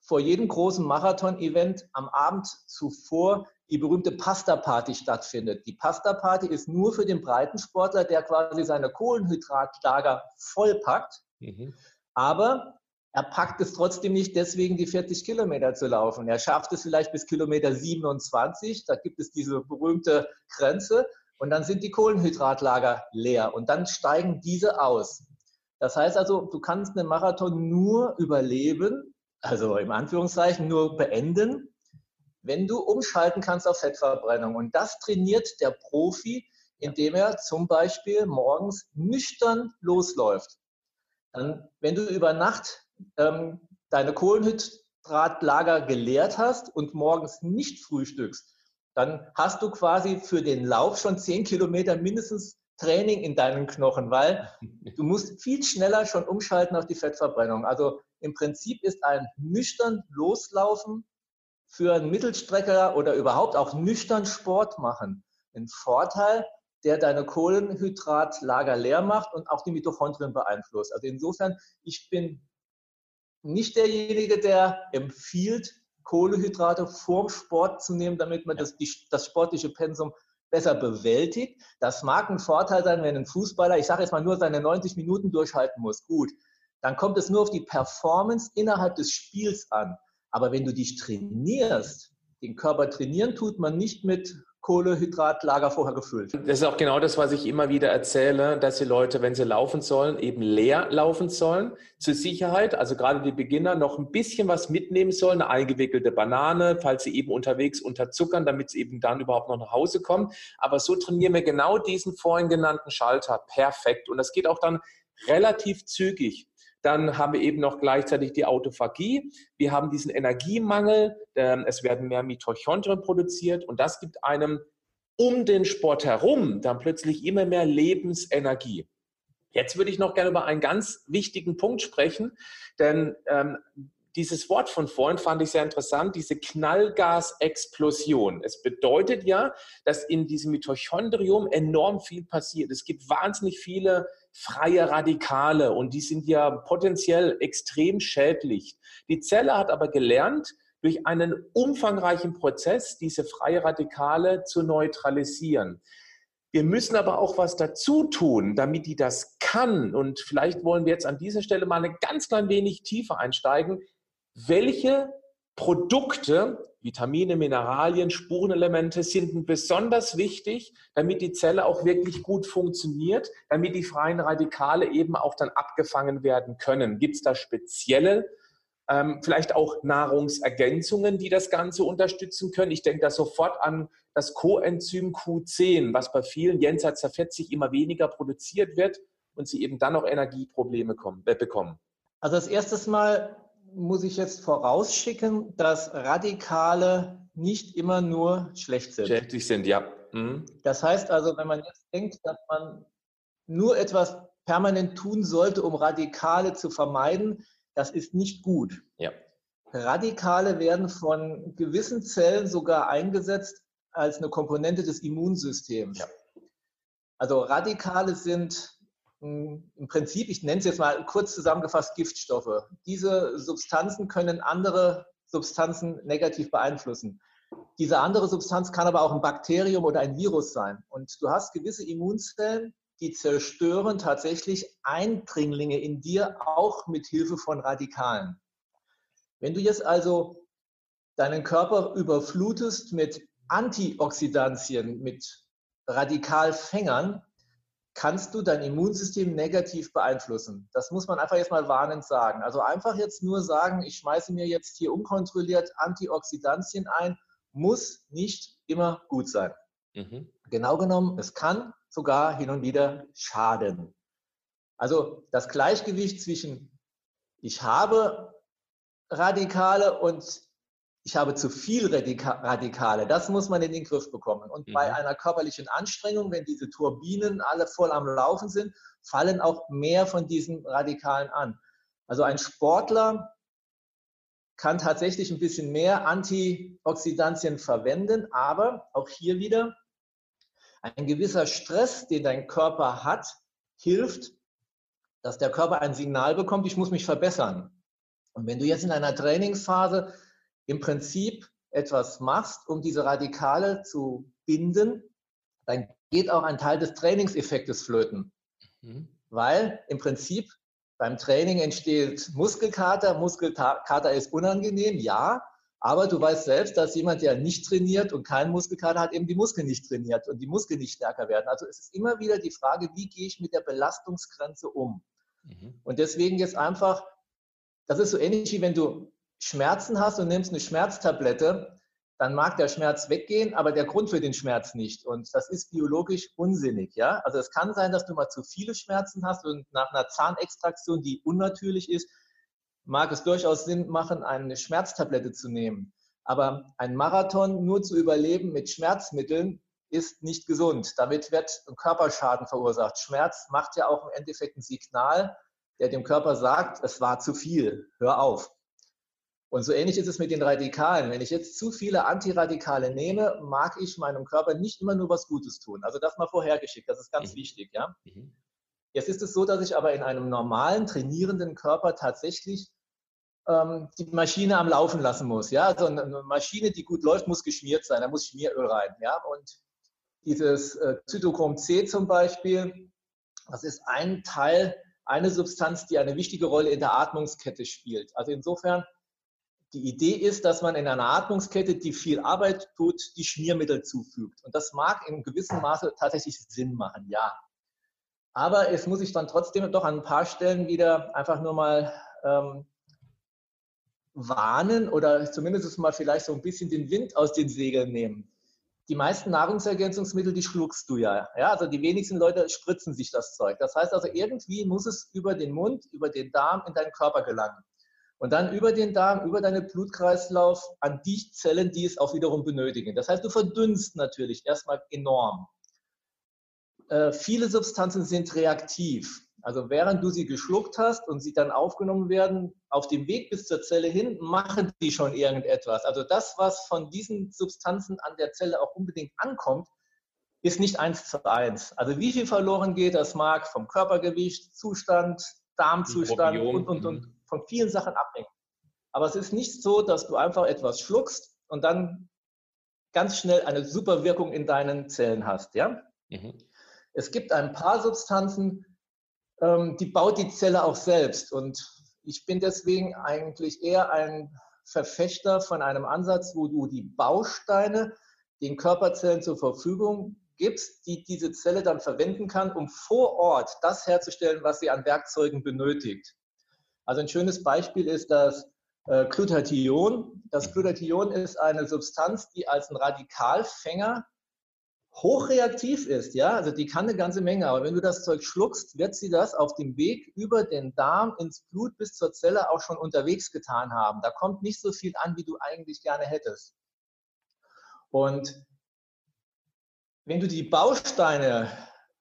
vor jedem großen Marathon-Event am Abend zuvor die berühmte Pasta-Party stattfindet. Die Pasta-Party ist nur für den Breitensportler, der quasi seine Kohlenhydratlager vollpackt. Mhm. Aber er packt es trotzdem nicht deswegen, die 40 Kilometer zu laufen. Er schafft es vielleicht bis Kilometer 27. Da gibt es diese berühmte Grenze. Und dann sind die Kohlenhydratlager leer. Und dann steigen diese aus. Das heißt also, du kannst einen Marathon nur überleben, also im Anführungszeichen nur beenden, wenn du umschalten kannst auf Fettverbrennung. Und das trainiert der Profi, indem er zum Beispiel morgens nüchtern losläuft. Dann, wenn du über Nacht ähm, deine Kohlenhydratlager geleert hast und morgens nicht frühstückst, dann hast du quasi für den Lauf schon zehn Kilometer mindestens Training in deinen Knochen, weil du musst viel schneller schon umschalten auf die Fettverbrennung. Also im Prinzip ist ein nüchtern Loslaufen für einen Mittelstrecker oder überhaupt auch nüchtern Sport machen ein Vorteil, der deine Kohlenhydratlager leer macht und auch die Mitochondrien beeinflusst. Also insofern, ich bin nicht derjenige, der empfiehlt, Kohlenhydrate vorm Sport zu nehmen, damit man das, die, das sportliche Pensum besser bewältigt. Das mag ein Vorteil sein, wenn ein Fußballer, ich sage jetzt mal nur, seine 90 Minuten durchhalten muss. Gut, dann kommt es nur auf die Performance innerhalb des Spiels an. Aber wenn du dich trainierst, den Körper trainieren tut man nicht mit Kohlehydratlager vorher gefüllt. Das ist auch genau das, was ich immer wieder erzähle, dass die Leute, wenn sie laufen sollen, eben leer laufen sollen, zur Sicherheit. Also gerade die Beginner noch ein bisschen was mitnehmen sollen, eine eingewickelte Banane, falls sie eben unterwegs unterzuckern, damit sie eben dann überhaupt noch nach Hause kommen. Aber so trainieren wir genau diesen vorhin genannten Schalter perfekt. Und das geht auch dann relativ zügig. Dann haben wir eben noch gleichzeitig die Autophagie. Wir haben diesen Energiemangel. Es werden mehr Mitochondrien produziert und das gibt einem um den Sport herum dann plötzlich immer mehr Lebensenergie. Jetzt würde ich noch gerne über einen ganz wichtigen Punkt sprechen, denn ähm, dieses Wort von vorhin fand ich sehr interessant, diese Knallgasexplosion. Es bedeutet ja, dass in diesem Mitochondrium enorm viel passiert. Es gibt wahnsinnig viele freie Radikale und die sind ja potenziell extrem schädlich. Die Zelle hat aber gelernt, durch einen umfangreichen Prozess diese freie Radikale zu neutralisieren. Wir müssen aber auch was dazu tun, damit die das kann. Und vielleicht wollen wir jetzt an dieser Stelle mal eine ganz klein wenig tiefer einsteigen welche Produkte, Vitamine, Mineralien, Spurenelemente sind besonders wichtig, damit die Zelle auch wirklich gut funktioniert, damit die freien Radikale eben auch dann abgefangen werden können. Gibt es da spezielle, ähm, vielleicht auch Nahrungsergänzungen, die das Ganze unterstützen können? Ich denke da sofort an das Coenzym Q10, was bei vielen jenseits der 40 immer weniger produziert wird und sie eben dann auch Energieprobleme kommen, äh, bekommen. Also das erste Mal muss ich jetzt vorausschicken, dass Radikale nicht immer nur schlecht sind. Schädlich sind, ja. Mhm. Das heißt also, wenn man jetzt denkt, dass man nur etwas permanent tun sollte, um Radikale zu vermeiden, das ist nicht gut. Ja. Radikale werden von gewissen Zellen sogar eingesetzt als eine Komponente des Immunsystems. Ja. Also Radikale sind im Prinzip, ich nenne es jetzt mal kurz zusammengefasst, Giftstoffe. Diese Substanzen können andere Substanzen negativ beeinflussen. Diese andere Substanz kann aber auch ein Bakterium oder ein Virus sein. Und du hast gewisse Immunzellen, die zerstören tatsächlich Eindringlinge in dir, auch mit Hilfe von Radikalen. Wenn du jetzt also deinen Körper überflutest mit Antioxidantien, mit Radikalfängern, kannst du dein Immunsystem negativ beeinflussen. Das muss man einfach jetzt mal warnend sagen. Also einfach jetzt nur sagen, ich schmeiße mir jetzt hier unkontrolliert Antioxidantien ein, muss nicht immer gut sein. Mhm. Genau genommen, es kann sogar hin und wieder schaden. Also das Gleichgewicht zwischen ich habe Radikale und ich habe zu viel Radikale. Das muss man in den Griff bekommen. Und mhm. bei einer körperlichen Anstrengung, wenn diese Turbinen alle voll am Laufen sind, fallen auch mehr von diesen Radikalen an. Also ein Sportler kann tatsächlich ein bisschen mehr Antioxidantien verwenden, aber auch hier wieder ein gewisser Stress, den dein Körper hat, hilft, dass der Körper ein Signal bekommt, ich muss mich verbessern. Und wenn du jetzt in einer Trainingsphase im Prinzip etwas machst, um diese Radikale zu binden, dann geht auch ein Teil des Trainingseffektes flöten. Mhm. Weil im Prinzip beim Training entsteht Muskelkater. Muskelkater ist unangenehm, ja, aber du weißt selbst, dass jemand, der nicht trainiert und keinen Muskelkater hat, eben die Muskeln nicht trainiert und die Muskeln nicht stärker werden. Also es ist immer wieder die Frage, wie gehe ich mit der Belastungsgrenze um? Mhm. Und deswegen jetzt einfach, das ist so ähnlich wie wenn du Schmerzen hast und nimmst eine Schmerztablette, dann mag der Schmerz weggehen, aber der Grund für den Schmerz nicht. Und das ist biologisch unsinnig. Ja? Also es kann sein, dass du mal zu viele Schmerzen hast und nach einer Zahnextraktion, die unnatürlich ist, mag es durchaus Sinn machen, eine Schmerztablette zu nehmen. Aber ein Marathon nur zu überleben mit Schmerzmitteln ist nicht gesund. Damit wird ein Körperschaden verursacht. Schmerz macht ja auch im Endeffekt ein Signal, der dem Körper sagt, es war zu viel, hör auf. Und so ähnlich ist es mit den Radikalen. Wenn ich jetzt zu viele Antiradikale nehme, mag ich meinem Körper nicht immer nur was Gutes tun. Also das mal vorhergeschickt, das ist ganz mhm. wichtig. Ja? Mhm. Jetzt ist es so, dass ich aber in einem normalen, trainierenden Körper tatsächlich ähm, die Maschine am Laufen lassen muss. Ja? Also eine Maschine, die gut läuft, muss geschmiert sein, da muss Schmieröl rein. Ja? Und dieses äh, Zytochrom C zum Beispiel, das ist ein Teil, eine Substanz, die eine wichtige Rolle in der Atmungskette spielt. Also insofern die Idee ist, dass man in einer Atmungskette, die viel Arbeit tut, die Schmiermittel zufügt. Und das mag in gewissem Maße tatsächlich Sinn machen, ja. Aber es muss ich dann trotzdem doch an ein paar Stellen wieder einfach nur mal ähm, warnen oder zumindest mal vielleicht so ein bisschen den Wind aus den Segeln nehmen. Die meisten Nahrungsergänzungsmittel, die schluckst du ja. ja. Also die wenigsten Leute spritzen sich das Zeug. Das heißt also, irgendwie muss es über den Mund, über den Darm in deinen Körper gelangen und dann über den Darm, über deinen Blutkreislauf an die Zellen, die es auch wiederum benötigen. Das heißt, du verdünnst natürlich erstmal enorm. Äh, viele Substanzen sind reaktiv. Also während du sie geschluckt hast und sie dann aufgenommen werden, auf dem Weg bis zur Zelle hin, machen die schon irgendetwas. Also das, was von diesen Substanzen an der Zelle auch unbedingt ankommt, ist nicht eins zu eins. Also wie viel verloren geht, das mag vom Körpergewicht, Zustand, Darmzustand und, und, und mhm von vielen Sachen abhängt. Aber es ist nicht so, dass du einfach etwas schluckst und dann ganz schnell eine super Wirkung in deinen Zellen hast. Ja? Mhm. Es gibt ein paar Substanzen, ähm, die baut die Zelle auch selbst. Und ich bin deswegen eigentlich eher ein Verfechter von einem Ansatz, wo du die Bausteine den Körperzellen zur Verfügung gibst, die diese Zelle dann verwenden kann, um vor Ort das herzustellen, was sie an Werkzeugen benötigt. Also ein schönes Beispiel ist das äh, Glutathion. Das Glutathion ist eine Substanz, die als ein Radikalfänger hochreaktiv ist, ja, also die kann eine ganze Menge, aber wenn du das Zeug schluckst, wird sie das auf dem Weg über den Darm ins Blut bis zur Zelle auch schon unterwegs getan haben. Da kommt nicht so viel an, wie du eigentlich gerne hättest. Und wenn du die Bausteine,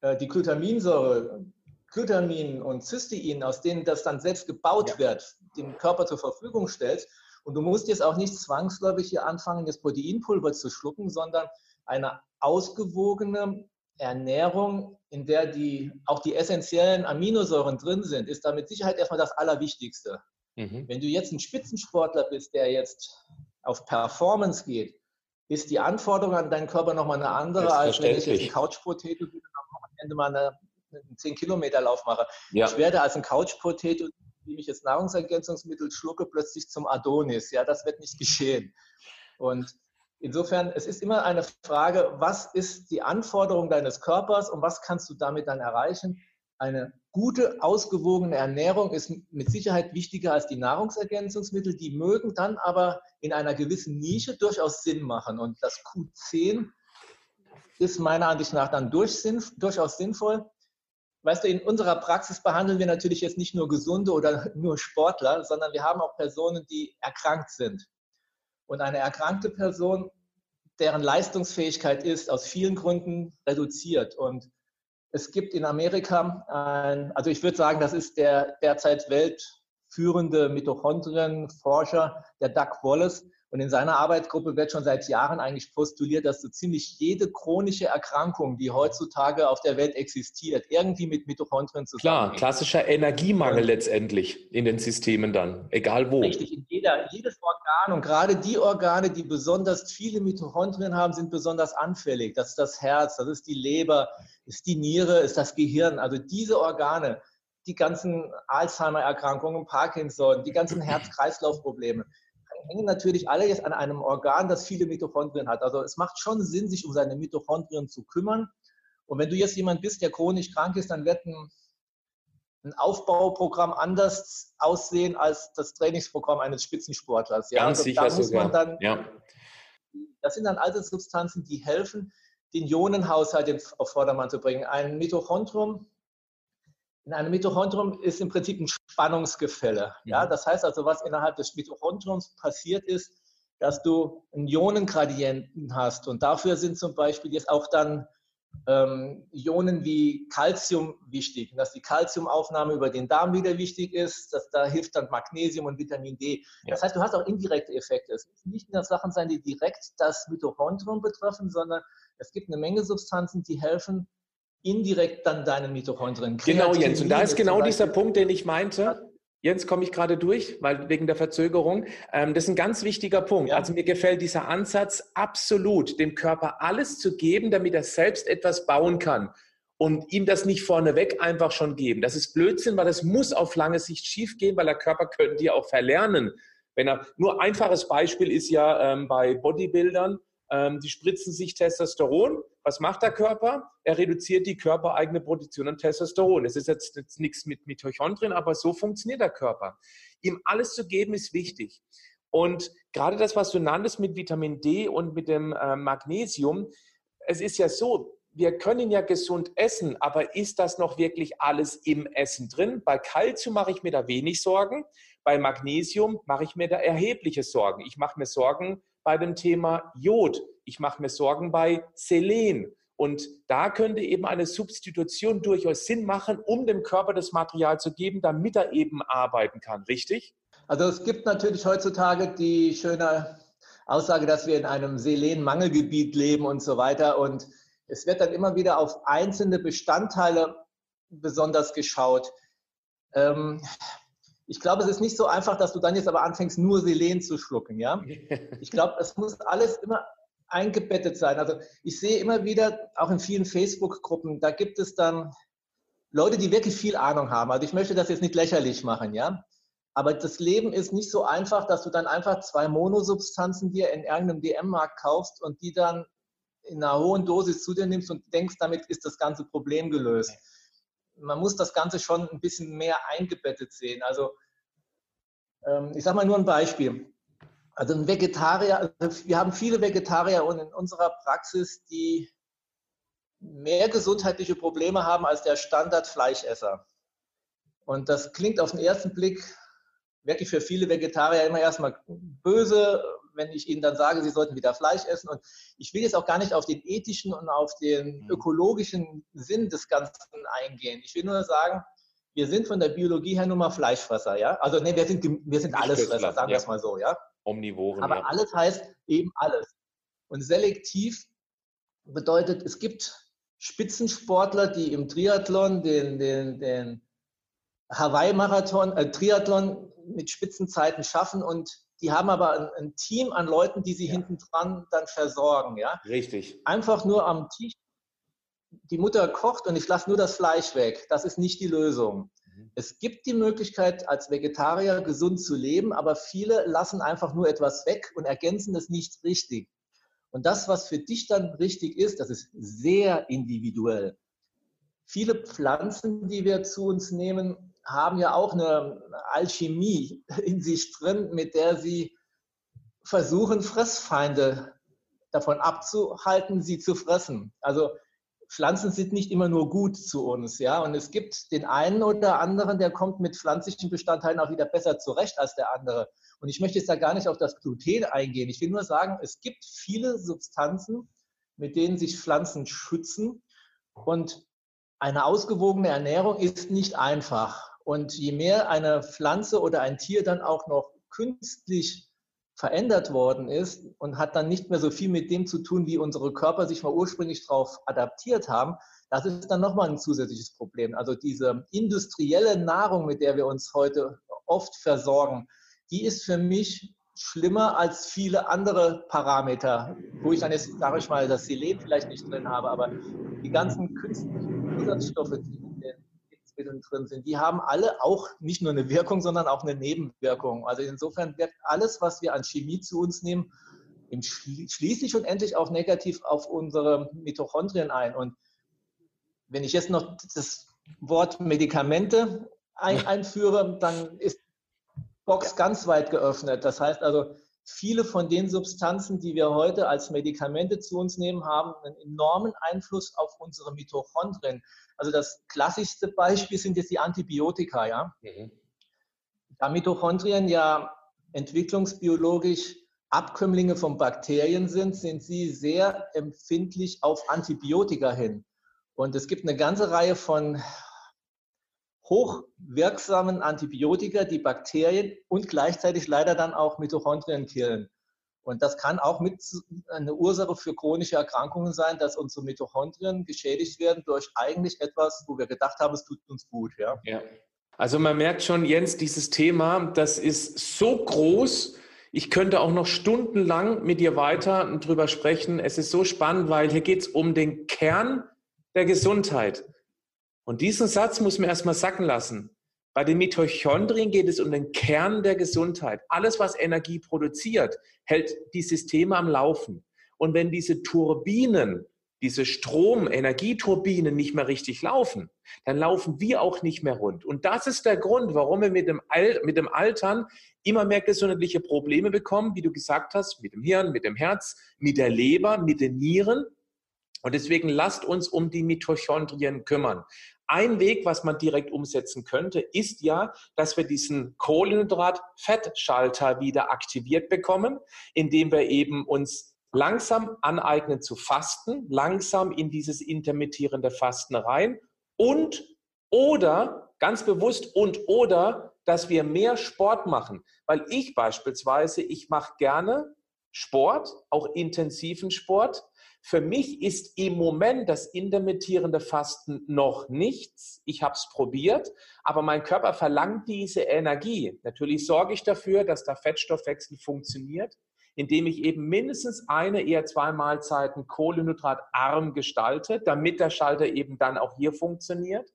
äh, die Glutaminsäure, Glutamin und Cystein, aus denen das dann selbst gebaut ja. wird, dem Körper zur Verfügung stellt. Und du musst jetzt auch nicht zwangsläufig hier anfangen, das Proteinpulver zu schlucken, sondern eine ausgewogene Ernährung, in der die, auch die essentiellen Aminosäuren drin sind, ist da mit Sicherheit erstmal das Allerwichtigste. Mhm. Wenn du jetzt ein Spitzensportler bist, der jetzt auf Performance geht, ist die Anforderung an deinen Körper nochmal eine andere, als wenn ich jetzt ein Couch-Potato bin und am Wochenende mal eine, einen 10-Kilometer-Lauf mache. Ja. Ich werde als ein Couch-Potato, indem ich jetzt Nahrungsergänzungsmittel schlucke, plötzlich zum Adonis. Ja, das wird nicht geschehen. Und insofern, es ist immer eine Frage, was ist die Anforderung deines Körpers und was kannst du damit dann erreichen? Eine gute, ausgewogene Ernährung ist mit Sicherheit wichtiger als die Nahrungsergänzungsmittel. Die mögen dann aber in einer gewissen Nische durchaus Sinn machen. Und das Q10 ist meiner Ansicht nach dann durchaus sinnvoll. Weißt du, in unserer Praxis behandeln wir natürlich jetzt nicht nur Gesunde oder nur Sportler, sondern wir haben auch Personen, die erkrankt sind. Und eine erkrankte Person, deren Leistungsfähigkeit ist aus vielen Gründen reduziert. Und es gibt in Amerika, ein, also ich würde sagen, das ist der derzeit weltführende Mitochondrienforscher, der Doug Wallace. Und in seiner Arbeitsgruppe wird schon seit Jahren eigentlich postuliert, dass so ziemlich jede chronische Erkrankung, die heutzutage auf der Welt existiert, irgendwie mit Mitochondrien zusammenhängt. Klar, klassischer Energiemangel letztendlich in den Systemen dann, egal wo. Richtig, in jeder, jedes Organ und gerade die Organe, die besonders viele Mitochondrien haben, sind besonders anfällig. Das ist das Herz, das ist die Leber, ist die Niere, ist das Gehirn. Also diese Organe, die ganzen Alzheimer-Erkrankungen, Parkinson, die ganzen Herz-Kreislauf-Probleme, hängen natürlich alle jetzt an einem Organ, das viele Mitochondrien hat. Also es macht schon Sinn, sich um seine Mitochondrien zu kümmern. Und wenn du jetzt jemand bist, der chronisch krank ist, dann wird ein, ein Aufbauprogramm anders aussehen als das Trainingsprogramm eines Spitzensportlers. Ja? Ganz also sicher sogar. dann, ja. Das sind dann alte Substanzen, die helfen, den Ionenhaushalt auf Vordermann zu bringen. Ein Mitochondrium in einem Mitochondrium ist im Prinzip ein Spannungsgefälle. Ja? Mhm. Das heißt also, was innerhalb des Mitochondriums passiert ist, dass du einen Ionengradienten hast. Und dafür sind zum Beispiel jetzt auch dann ähm, Ionen wie Calcium wichtig. Und dass die Calciumaufnahme über den Darm wieder wichtig ist, dass da hilft dann Magnesium und Vitamin D. Ja. Das heißt, du hast auch indirekte Effekte. Es müssen nicht nur Sachen sein, die direkt das Mitochondrium betreffen, sondern es gibt eine Menge Substanzen, die helfen, indirekt dann deine Mitochondrien. Genau, Jens. Und da ist genau dieser Punkt, den ich meinte. Jens, komme ich gerade durch, weil wegen der Verzögerung. Ähm, das ist ein ganz wichtiger Punkt. Ja. Also mir gefällt dieser Ansatz absolut, dem Körper alles zu geben, damit er selbst etwas bauen kann und ihm das nicht vorneweg einfach schon geben. Das ist Blödsinn, weil das muss auf lange Sicht schiefgehen, weil der Körper könnte ja auch verlernen. Wenn er, nur einfaches Beispiel ist ja ähm, bei Bodybuildern, ähm, die spritzen sich Testosteron. Was macht der Körper? Er reduziert die körpereigene Produktion an Testosteron. Es ist jetzt, jetzt nichts mit Mitochondrien, aber so funktioniert der Körper. Ihm alles zu geben ist wichtig. Und gerade das, was du nanntest mit Vitamin D und mit dem äh, Magnesium, es ist ja so, wir können ja gesund essen, aber ist das noch wirklich alles im Essen drin? Bei Kalzium mache ich mir da wenig Sorgen. Bei Magnesium mache ich mir da erhebliche Sorgen. Ich mache mir Sorgen bei dem Thema Jod. Ich mache mir Sorgen bei Selen. Und da könnte eben eine Substitution durchaus Sinn machen, um dem Körper das Material zu geben, damit er eben arbeiten kann. Richtig? Also es gibt natürlich heutzutage die schöne Aussage, dass wir in einem Selenmangelgebiet leben und so weiter. Und es wird dann immer wieder auf einzelne Bestandteile besonders geschaut. Ähm, ich glaube, es ist nicht so einfach, dass du dann jetzt aber anfängst, nur Selen zu schlucken. Ja? Ich glaube, es muss alles immer eingebettet sein. Also ich sehe immer wieder, auch in vielen Facebook-Gruppen, da gibt es dann Leute, die wirklich viel Ahnung haben. Also ich möchte das jetzt nicht lächerlich machen, ja. Aber das Leben ist nicht so einfach, dass du dann einfach zwei Monosubstanzen dir in irgendeinem DM-Markt kaufst und die dann in einer hohen Dosis zu dir nimmst und denkst, damit ist das ganze Problem gelöst man muss das Ganze schon ein bisschen mehr eingebettet sehen. Also ähm, ich sage mal nur ein Beispiel. Also ein Vegetarier, also wir haben viele Vegetarier und in unserer Praxis, die mehr gesundheitliche Probleme haben als der Standard-Fleischesser. Und das klingt auf den ersten Blick wirklich für viele Vegetarier immer erstmal böse, wenn ich ihnen dann sage, sie sollten wieder Fleisch essen. Und ich will jetzt auch gar nicht auf den ethischen und auf den mhm. ökologischen Sinn des Ganzen eingehen. Ich will nur sagen, wir sind von der Biologie her nun mal Fleischfresser, ja? Also nee, wir sind, wir sind alles Fresser, sagen wir es mal so, ja? Omnivoren. Aber ja. alles heißt eben alles. Und selektiv bedeutet, es gibt Spitzensportler, die im Triathlon den, den, den Hawaii-Marathon, äh, Triathlon mit Spitzenzeiten schaffen und die haben aber ein, ein Team an Leuten, die sie ja. hinten dran dann versorgen. Ja? Richtig. Einfach nur am Tisch, die Mutter kocht und ich lasse nur das Fleisch weg. Das ist nicht die Lösung. Mhm. Es gibt die Möglichkeit, als Vegetarier gesund zu leben, aber viele lassen einfach nur etwas weg und ergänzen es nicht richtig. Und das, was für dich dann richtig ist, das ist sehr individuell. Viele Pflanzen, die wir zu uns nehmen, haben ja auch eine Alchemie in sich drin, mit der sie versuchen, Fressfeinde davon abzuhalten, sie zu fressen. Also Pflanzen sind nicht immer nur gut zu uns, ja. Und es gibt den einen oder anderen, der kommt mit pflanzlichen Bestandteilen auch wieder besser zurecht als der andere. Und ich möchte jetzt da gar nicht auf das Gluten eingehen. Ich will nur sagen, es gibt viele Substanzen, mit denen sich Pflanzen schützen. Und eine ausgewogene Ernährung ist nicht einfach. Und je mehr eine Pflanze oder ein Tier dann auch noch künstlich verändert worden ist und hat dann nicht mehr so viel mit dem zu tun, wie unsere Körper sich mal ursprünglich darauf adaptiert haben, das ist dann nochmal ein zusätzliches Problem. Also diese industrielle Nahrung, mit der wir uns heute oft versorgen, die ist für mich schlimmer als viele andere Parameter, wo ich dann jetzt, sage ich mal, das Selen vielleicht nicht drin habe, aber die ganzen künstlichen Zusatzstoffe, die Lebensmitteln drin sind, die haben alle auch nicht nur eine Wirkung, sondern auch eine Nebenwirkung. Also insofern wirkt alles, was wir an Chemie zu uns nehmen, schließlich und endlich auch negativ auf unsere Mitochondrien ein. Und wenn ich jetzt noch das Wort Medikamente ein, einführe, dann ist Box ganz weit geöffnet. Das heißt also, viele von den Substanzen, die wir heute als Medikamente zu uns nehmen, haben einen enormen Einfluss auf unsere Mitochondrien. Also das klassischste Beispiel sind jetzt die Antibiotika. Ja? Mhm. Da Mitochondrien ja entwicklungsbiologisch Abkömmlinge von Bakterien sind, sind sie sehr empfindlich auf Antibiotika hin. Und es gibt eine ganze Reihe von hochwirksamen Antibiotika, die Bakterien und gleichzeitig leider dann auch Mitochondrien killen. Und das kann auch mit eine Ursache für chronische Erkrankungen sein, dass unsere Mitochondrien geschädigt werden durch eigentlich etwas, wo wir gedacht haben, es tut uns gut. Ja. ja. Also man merkt schon, Jens, dieses Thema, das ist so groß. Ich könnte auch noch stundenlang mit dir weiter drüber sprechen. Es ist so spannend, weil hier geht es um den Kern der Gesundheit. Und diesen Satz muss man erstmal sacken lassen. Bei den Mitochondrien geht es um den Kern der Gesundheit. Alles, was Energie produziert, hält die Systeme am Laufen. Und wenn diese Turbinen, diese Strom-Energieturbinen nicht mehr richtig laufen, dann laufen wir auch nicht mehr rund. Und das ist der Grund, warum wir mit dem, Al mit dem Altern immer mehr gesundheitliche Probleme bekommen, wie du gesagt hast, mit dem Hirn, mit dem Herz, mit der Leber, mit den Nieren. Und deswegen lasst uns um die Mitochondrien kümmern. Ein Weg, was man direkt umsetzen könnte, ist ja, dass wir diesen Kohlenhydrat-Fettschalter wieder aktiviert bekommen, indem wir eben uns langsam aneignen zu fasten, langsam in dieses intermittierende Fasten rein und oder ganz bewusst und oder, dass wir mehr Sport machen. Weil ich beispielsweise, ich mache gerne Sport, auch intensiven Sport, für mich ist im Moment das intermittierende Fasten noch nichts. Ich habe es probiert, aber mein Körper verlangt diese Energie. Natürlich sorge ich dafür, dass der Fettstoffwechsel funktioniert, indem ich eben mindestens eine, eher zwei Mahlzeiten kohlenhydratarm gestalte, damit der Schalter eben dann auch hier funktioniert.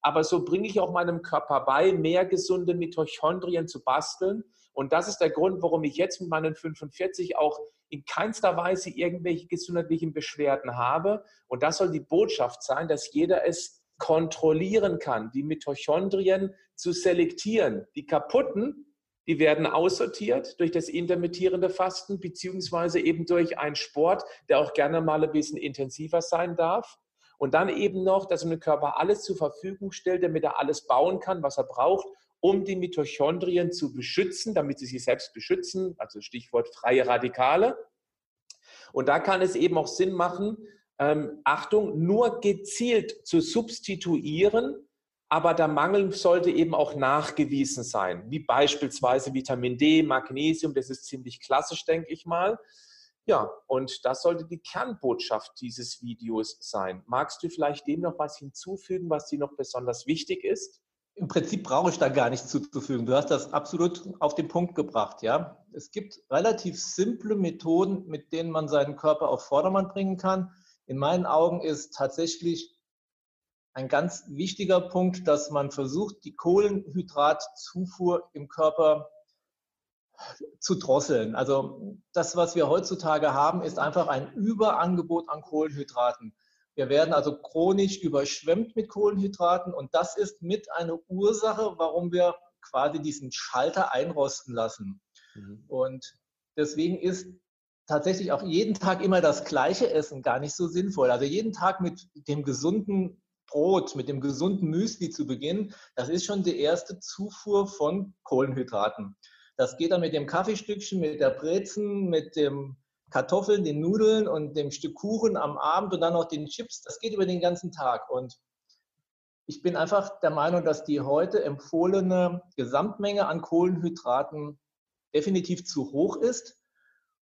Aber so bringe ich auch meinem Körper bei, mehr gesunde Mitochondrien zu basteln. Und das ist der Grund, warum ich jetzt mit meinen 45 auch in keinster Weise irgendwelche gesundheitlichen Beschwerden habe. Und das soll die Botschaft sein, dass jeder es kontrollieren kann, die Mitochondrien zu selektieren. Die kaputten, die werden aussortiert durch das intermittierende Fasten, beziehungsweise eben durch einen Sport, der auch gerne mal ein bisschen intensiver sein darf. Und dann eben noch, dass ein Körper alles zur Verfügung stellt, damit er alles bauen kann, was er braucht, um die Mitochondrien zu beschützen, damit sie sich selbst beschützen, also Stichwort freie Radikale. Und da kann es eben auch Sinn machen, ähm, Achtung, nur gezielt zu substituieren, aber der Mangel sollte eben auch nachgewiesen sein, wie beispielsweise Vitamin D, Magnesium, das ist ziemlich klassisch, denke ich mal. Ja, und das sollte die Kernbotschaft dieses Videos sein. Magst du vielleicht dem noch was hinzufügen, was dir noch besonders wichtig ist? Im Prinzip brauche ich da gar nichts zuzufügen. Du hast das absolut auf den Punkt gebracht, ja. Es gibt relativ simple Methoden, mit denen man seinen Körper auf Vordermann bringen kann. In meinen Augen ist tatsächlich ein ganz wichtiger Punkt, dass man versucht, die Kohlenhydratzufuhr im Körper zu drosseln. Also das, was wir heutzutage haben, ist einfach ein Überangebot an Kohlenhydraten. Wir werden also chronisch überschwemmt mit Kohlenhydraten und das ist mit eine Ursache, warum wir quasi diesen Schalter einrosten lassen. Mhm. Und deswegen ist tatsächlich auch jeden Tag immer das gleiche Essen gar nicht so sinnvoll. Also jeden Tag mit dem gesunden Brot, mit dem gesunden Müsli zu beginnen, das ist schon die erste Zufuhr von Kohlenhydraten. Das geht dann mit dem Kaffeestückchen, mit der Brezen, mit dem Kartoffeln, den Nudeln und dem Stück Kuchen am Abend und dann noch den Chips. Das geht über den ganzen Tag. Und ich bin einfach der Meinung, dass die heute empfohlene Gesamtmenge an Kohlenhydraten definitiv zu hoch ist.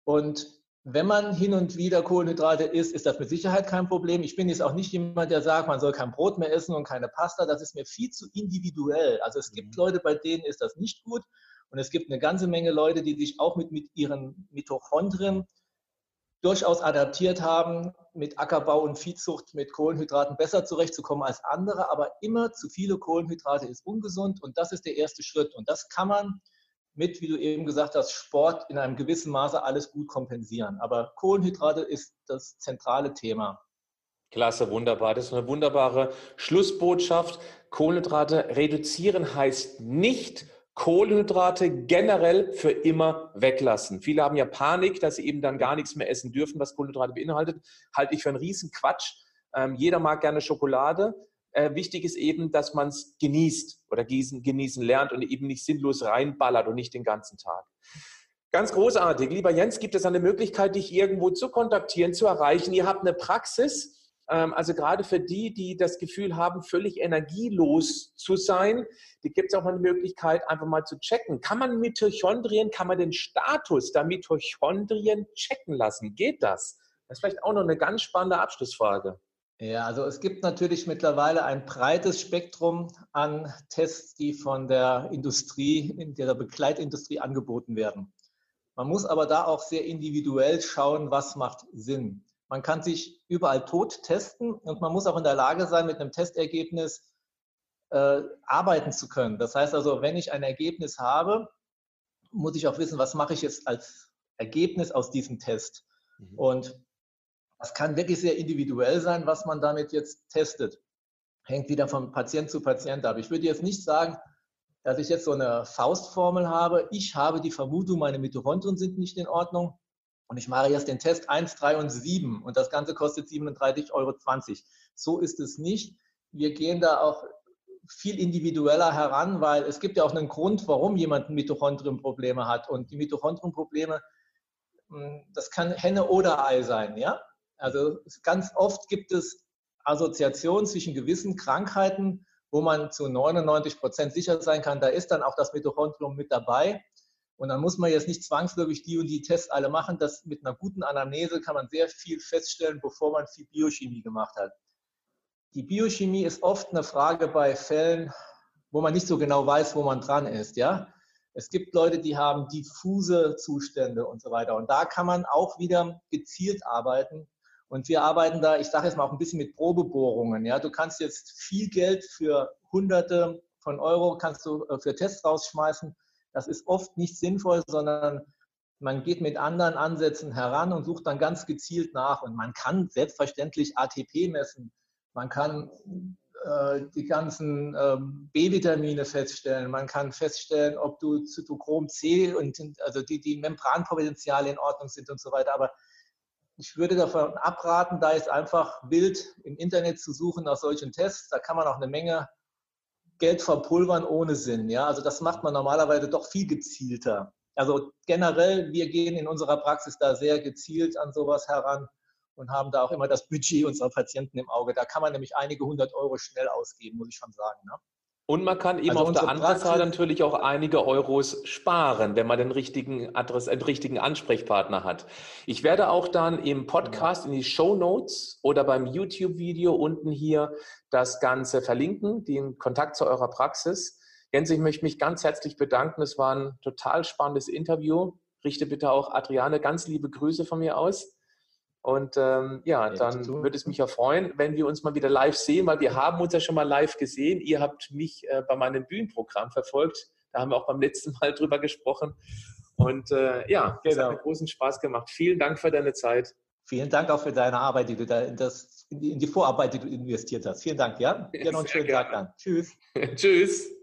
Und wenn man hin und wieder Kohlenhydrate isst, ist das mit Sicherheit kein Problem. Ich bin jetzt auch nicht jemand, der sagt, man soll kein Brot mehr essen und keine Pasta. Das ist mir viel zu individuell. Also es gibt mhm. Leute, bei denen ist das nicht gut. Und es gibt eine ganze Menge Leute, die sich auch mit, mit ihren Mitochondrien durchaus adaptiert haben, mit Ackerbau und Viehzucht, mit Kohlenhydraten besser zurechtzukommen als andere. Aber immer zu viele Kohlenhydrate ist ungesund und das ist der erste Schritt. Und das kann man mit, wie du eben gesagt hast, Sport in einem gewissen Maße alles gut kompensieren. Aber Kohlenhydrate ist das zentrale Thema. Klasse, wunderbar. Das ist eine wunderbare Schlussbotschaft. Kohlenhydrate reduzieren heißt nicht, Kohlenhydrate generell für immer weglassen. Viele haben ja Panik, dass sie eben dann gar nichts mehr essen dürfen, was Kohlenhydrate beinhaltet. Halte ich für einen riesen Quatsch. Ähm, jeder mag gerne Schokolade. Äh, wichtig ist eben, dass man es genießt oder gießen, genießen lernt und eben nicht sinnlos reinballert und nicht den ganzen Tag. Ganz großartig. Lieber Jens, gibt es eine Möglichkeit, dich irgendwo zu kontaktieren, zu erreichen? Ihr habt eine Praxis, also gerade für die, die das Gefühl haben, völlig energielos zu sein, die gibt es auch mal die Möglichkeit, einfach mal zu checken. Kann man Mitochondrien, kann man den Status der Mitochondrien checken lassen? Geht das? Das ist vielleicht auch noch eine ganz spannende Abschlussfrage. Ja, also es gibt natürlich mittlerweile ein breites Spektrum an Tests, die von der Industrie, in der Begleitindustrie angeboten werden. Man muss aber da auch sehr individuell schauen, was macht Sinn. Man kann sich überall tot testen und man muss auch in der Lage sein, mit einem Testergebnis äh, arbeiten zu können. Das heißt also, wenn ich ein Ergebnis habe, muss ich auch wissen, was mache ich jetzt als Ergebnis aus diesem Test. Mhm. Und das kann wirklich sehr individuell sein, was man damit jetzt testet. Hängt wieder von Patient zu Patient ab. Ich würde jetzt nicht sagen, dass ich jetzt so eine Faustformel habe. Ich habe die Vermutung, meine Mitochondrien sind nicht in Ordnung und ich mache jetzt den Test 1, 3 und 7 und das Ganze kostet 37,20 Euro. So ist es nicht. Wir gehen da auch viel individueller heran, weil es gibt ja auch einen Grund, warum jemand Mitochondrienprobleme hat. Und die Mitochondrienprobleme, hm, das kann Henne oder Ei sein. Ja? Also ganz oft gibt es Assoziationen zwischen gewissen Krankheiten, wo man zu 99 Prozent sicher sein kann, da ist dann auch das Mitochondrium mit dabei. Und dann muss man jetzt nicht zwangsläufig die und die Tests alle machen. Das mit einer guten Anamnese kann man sehr viel feststellen, bevor man viel Biochemie gemacht hat. Die Biochemie ist oft eine Frage bei Fällen, wo man nicht so genau weiß, wo man dran ist. Ja? Es gibt Leute, die haben diffuse Zustände und so weiter. Und da kann man auch wieder gezielt arbeiten. Und wir arbeiten da, ich sage jetzt mal auch ein bisschen mit Probebohrungen. Ja? Du kannst jetzt viel Geld für Hunderte von Euro kannst du äh, für Tests rausschmeißen das ist oft nicht sinnvoll, sondern man geht mit anderen Ansätzen heran und sucht dann ganz gezielt nach. Und man kann selbstverständlich ATP messen. Man kann äh, die ganzen äh, B-Vitamine feststellen. Man kann feststellen, ob du Zytochrom C und also die, die Membranpotenziale in Ordnung sind und so weiter. Aber ich würde davon abraten, da ist einfach wild im Internet zu suchen nach solchen Tests. Da kann man auch eine Menge Geld verpulvern ohne Sinn. Ja? Also das macht man normalerweise doch viel gezielter. Also generell, wir gehen in unserer Praxis da sehr gezielt an sowas heran und haben da auch immer das Budget unserer Patienten im Auge. Da kann man nämlich einige hundert Euro schnell ausgeben, muss ich schon sagen. Ne? Und man kann eben also auf der anderen Seite natürlich auch einige Euros sparen, wenn man den richtigen Adress, einen richtigen Ansprechpartner hat. Ich werde auch dann im Podcast in die Show Notes oder beim YouTube-Video unten hier das Ganze verlinken, den Kontakt zu eurer Praxis. Jens, ich möchte mich ganz herzlich bedanken. Es war ein total spannendes Interview. Richte bitte auch Adriane ganz liebe Grüße von mir aus. Und ähm, ja, dann würde es mich ja freuen, wenn wir uns mal wieder live sehen, weil wir haben uns ja schon mal live gesehen. Ihr habt mich äh, bei meinem Bühnenprogramm verfolgt. Da haben wir auch beim letzten Mal drüber gesprochen. Und äh, ja, es genau. hat mir großen Spaß gemacht. Vielen Dank für deine Zeit. Vielen Dank auch für deine Arbeit, die du da in, das, in die Vorarbeit, die du investiert hast. Vielen Dank, ja? Dir noch einen schönen. Tag dann. Tschüss. Tschüss.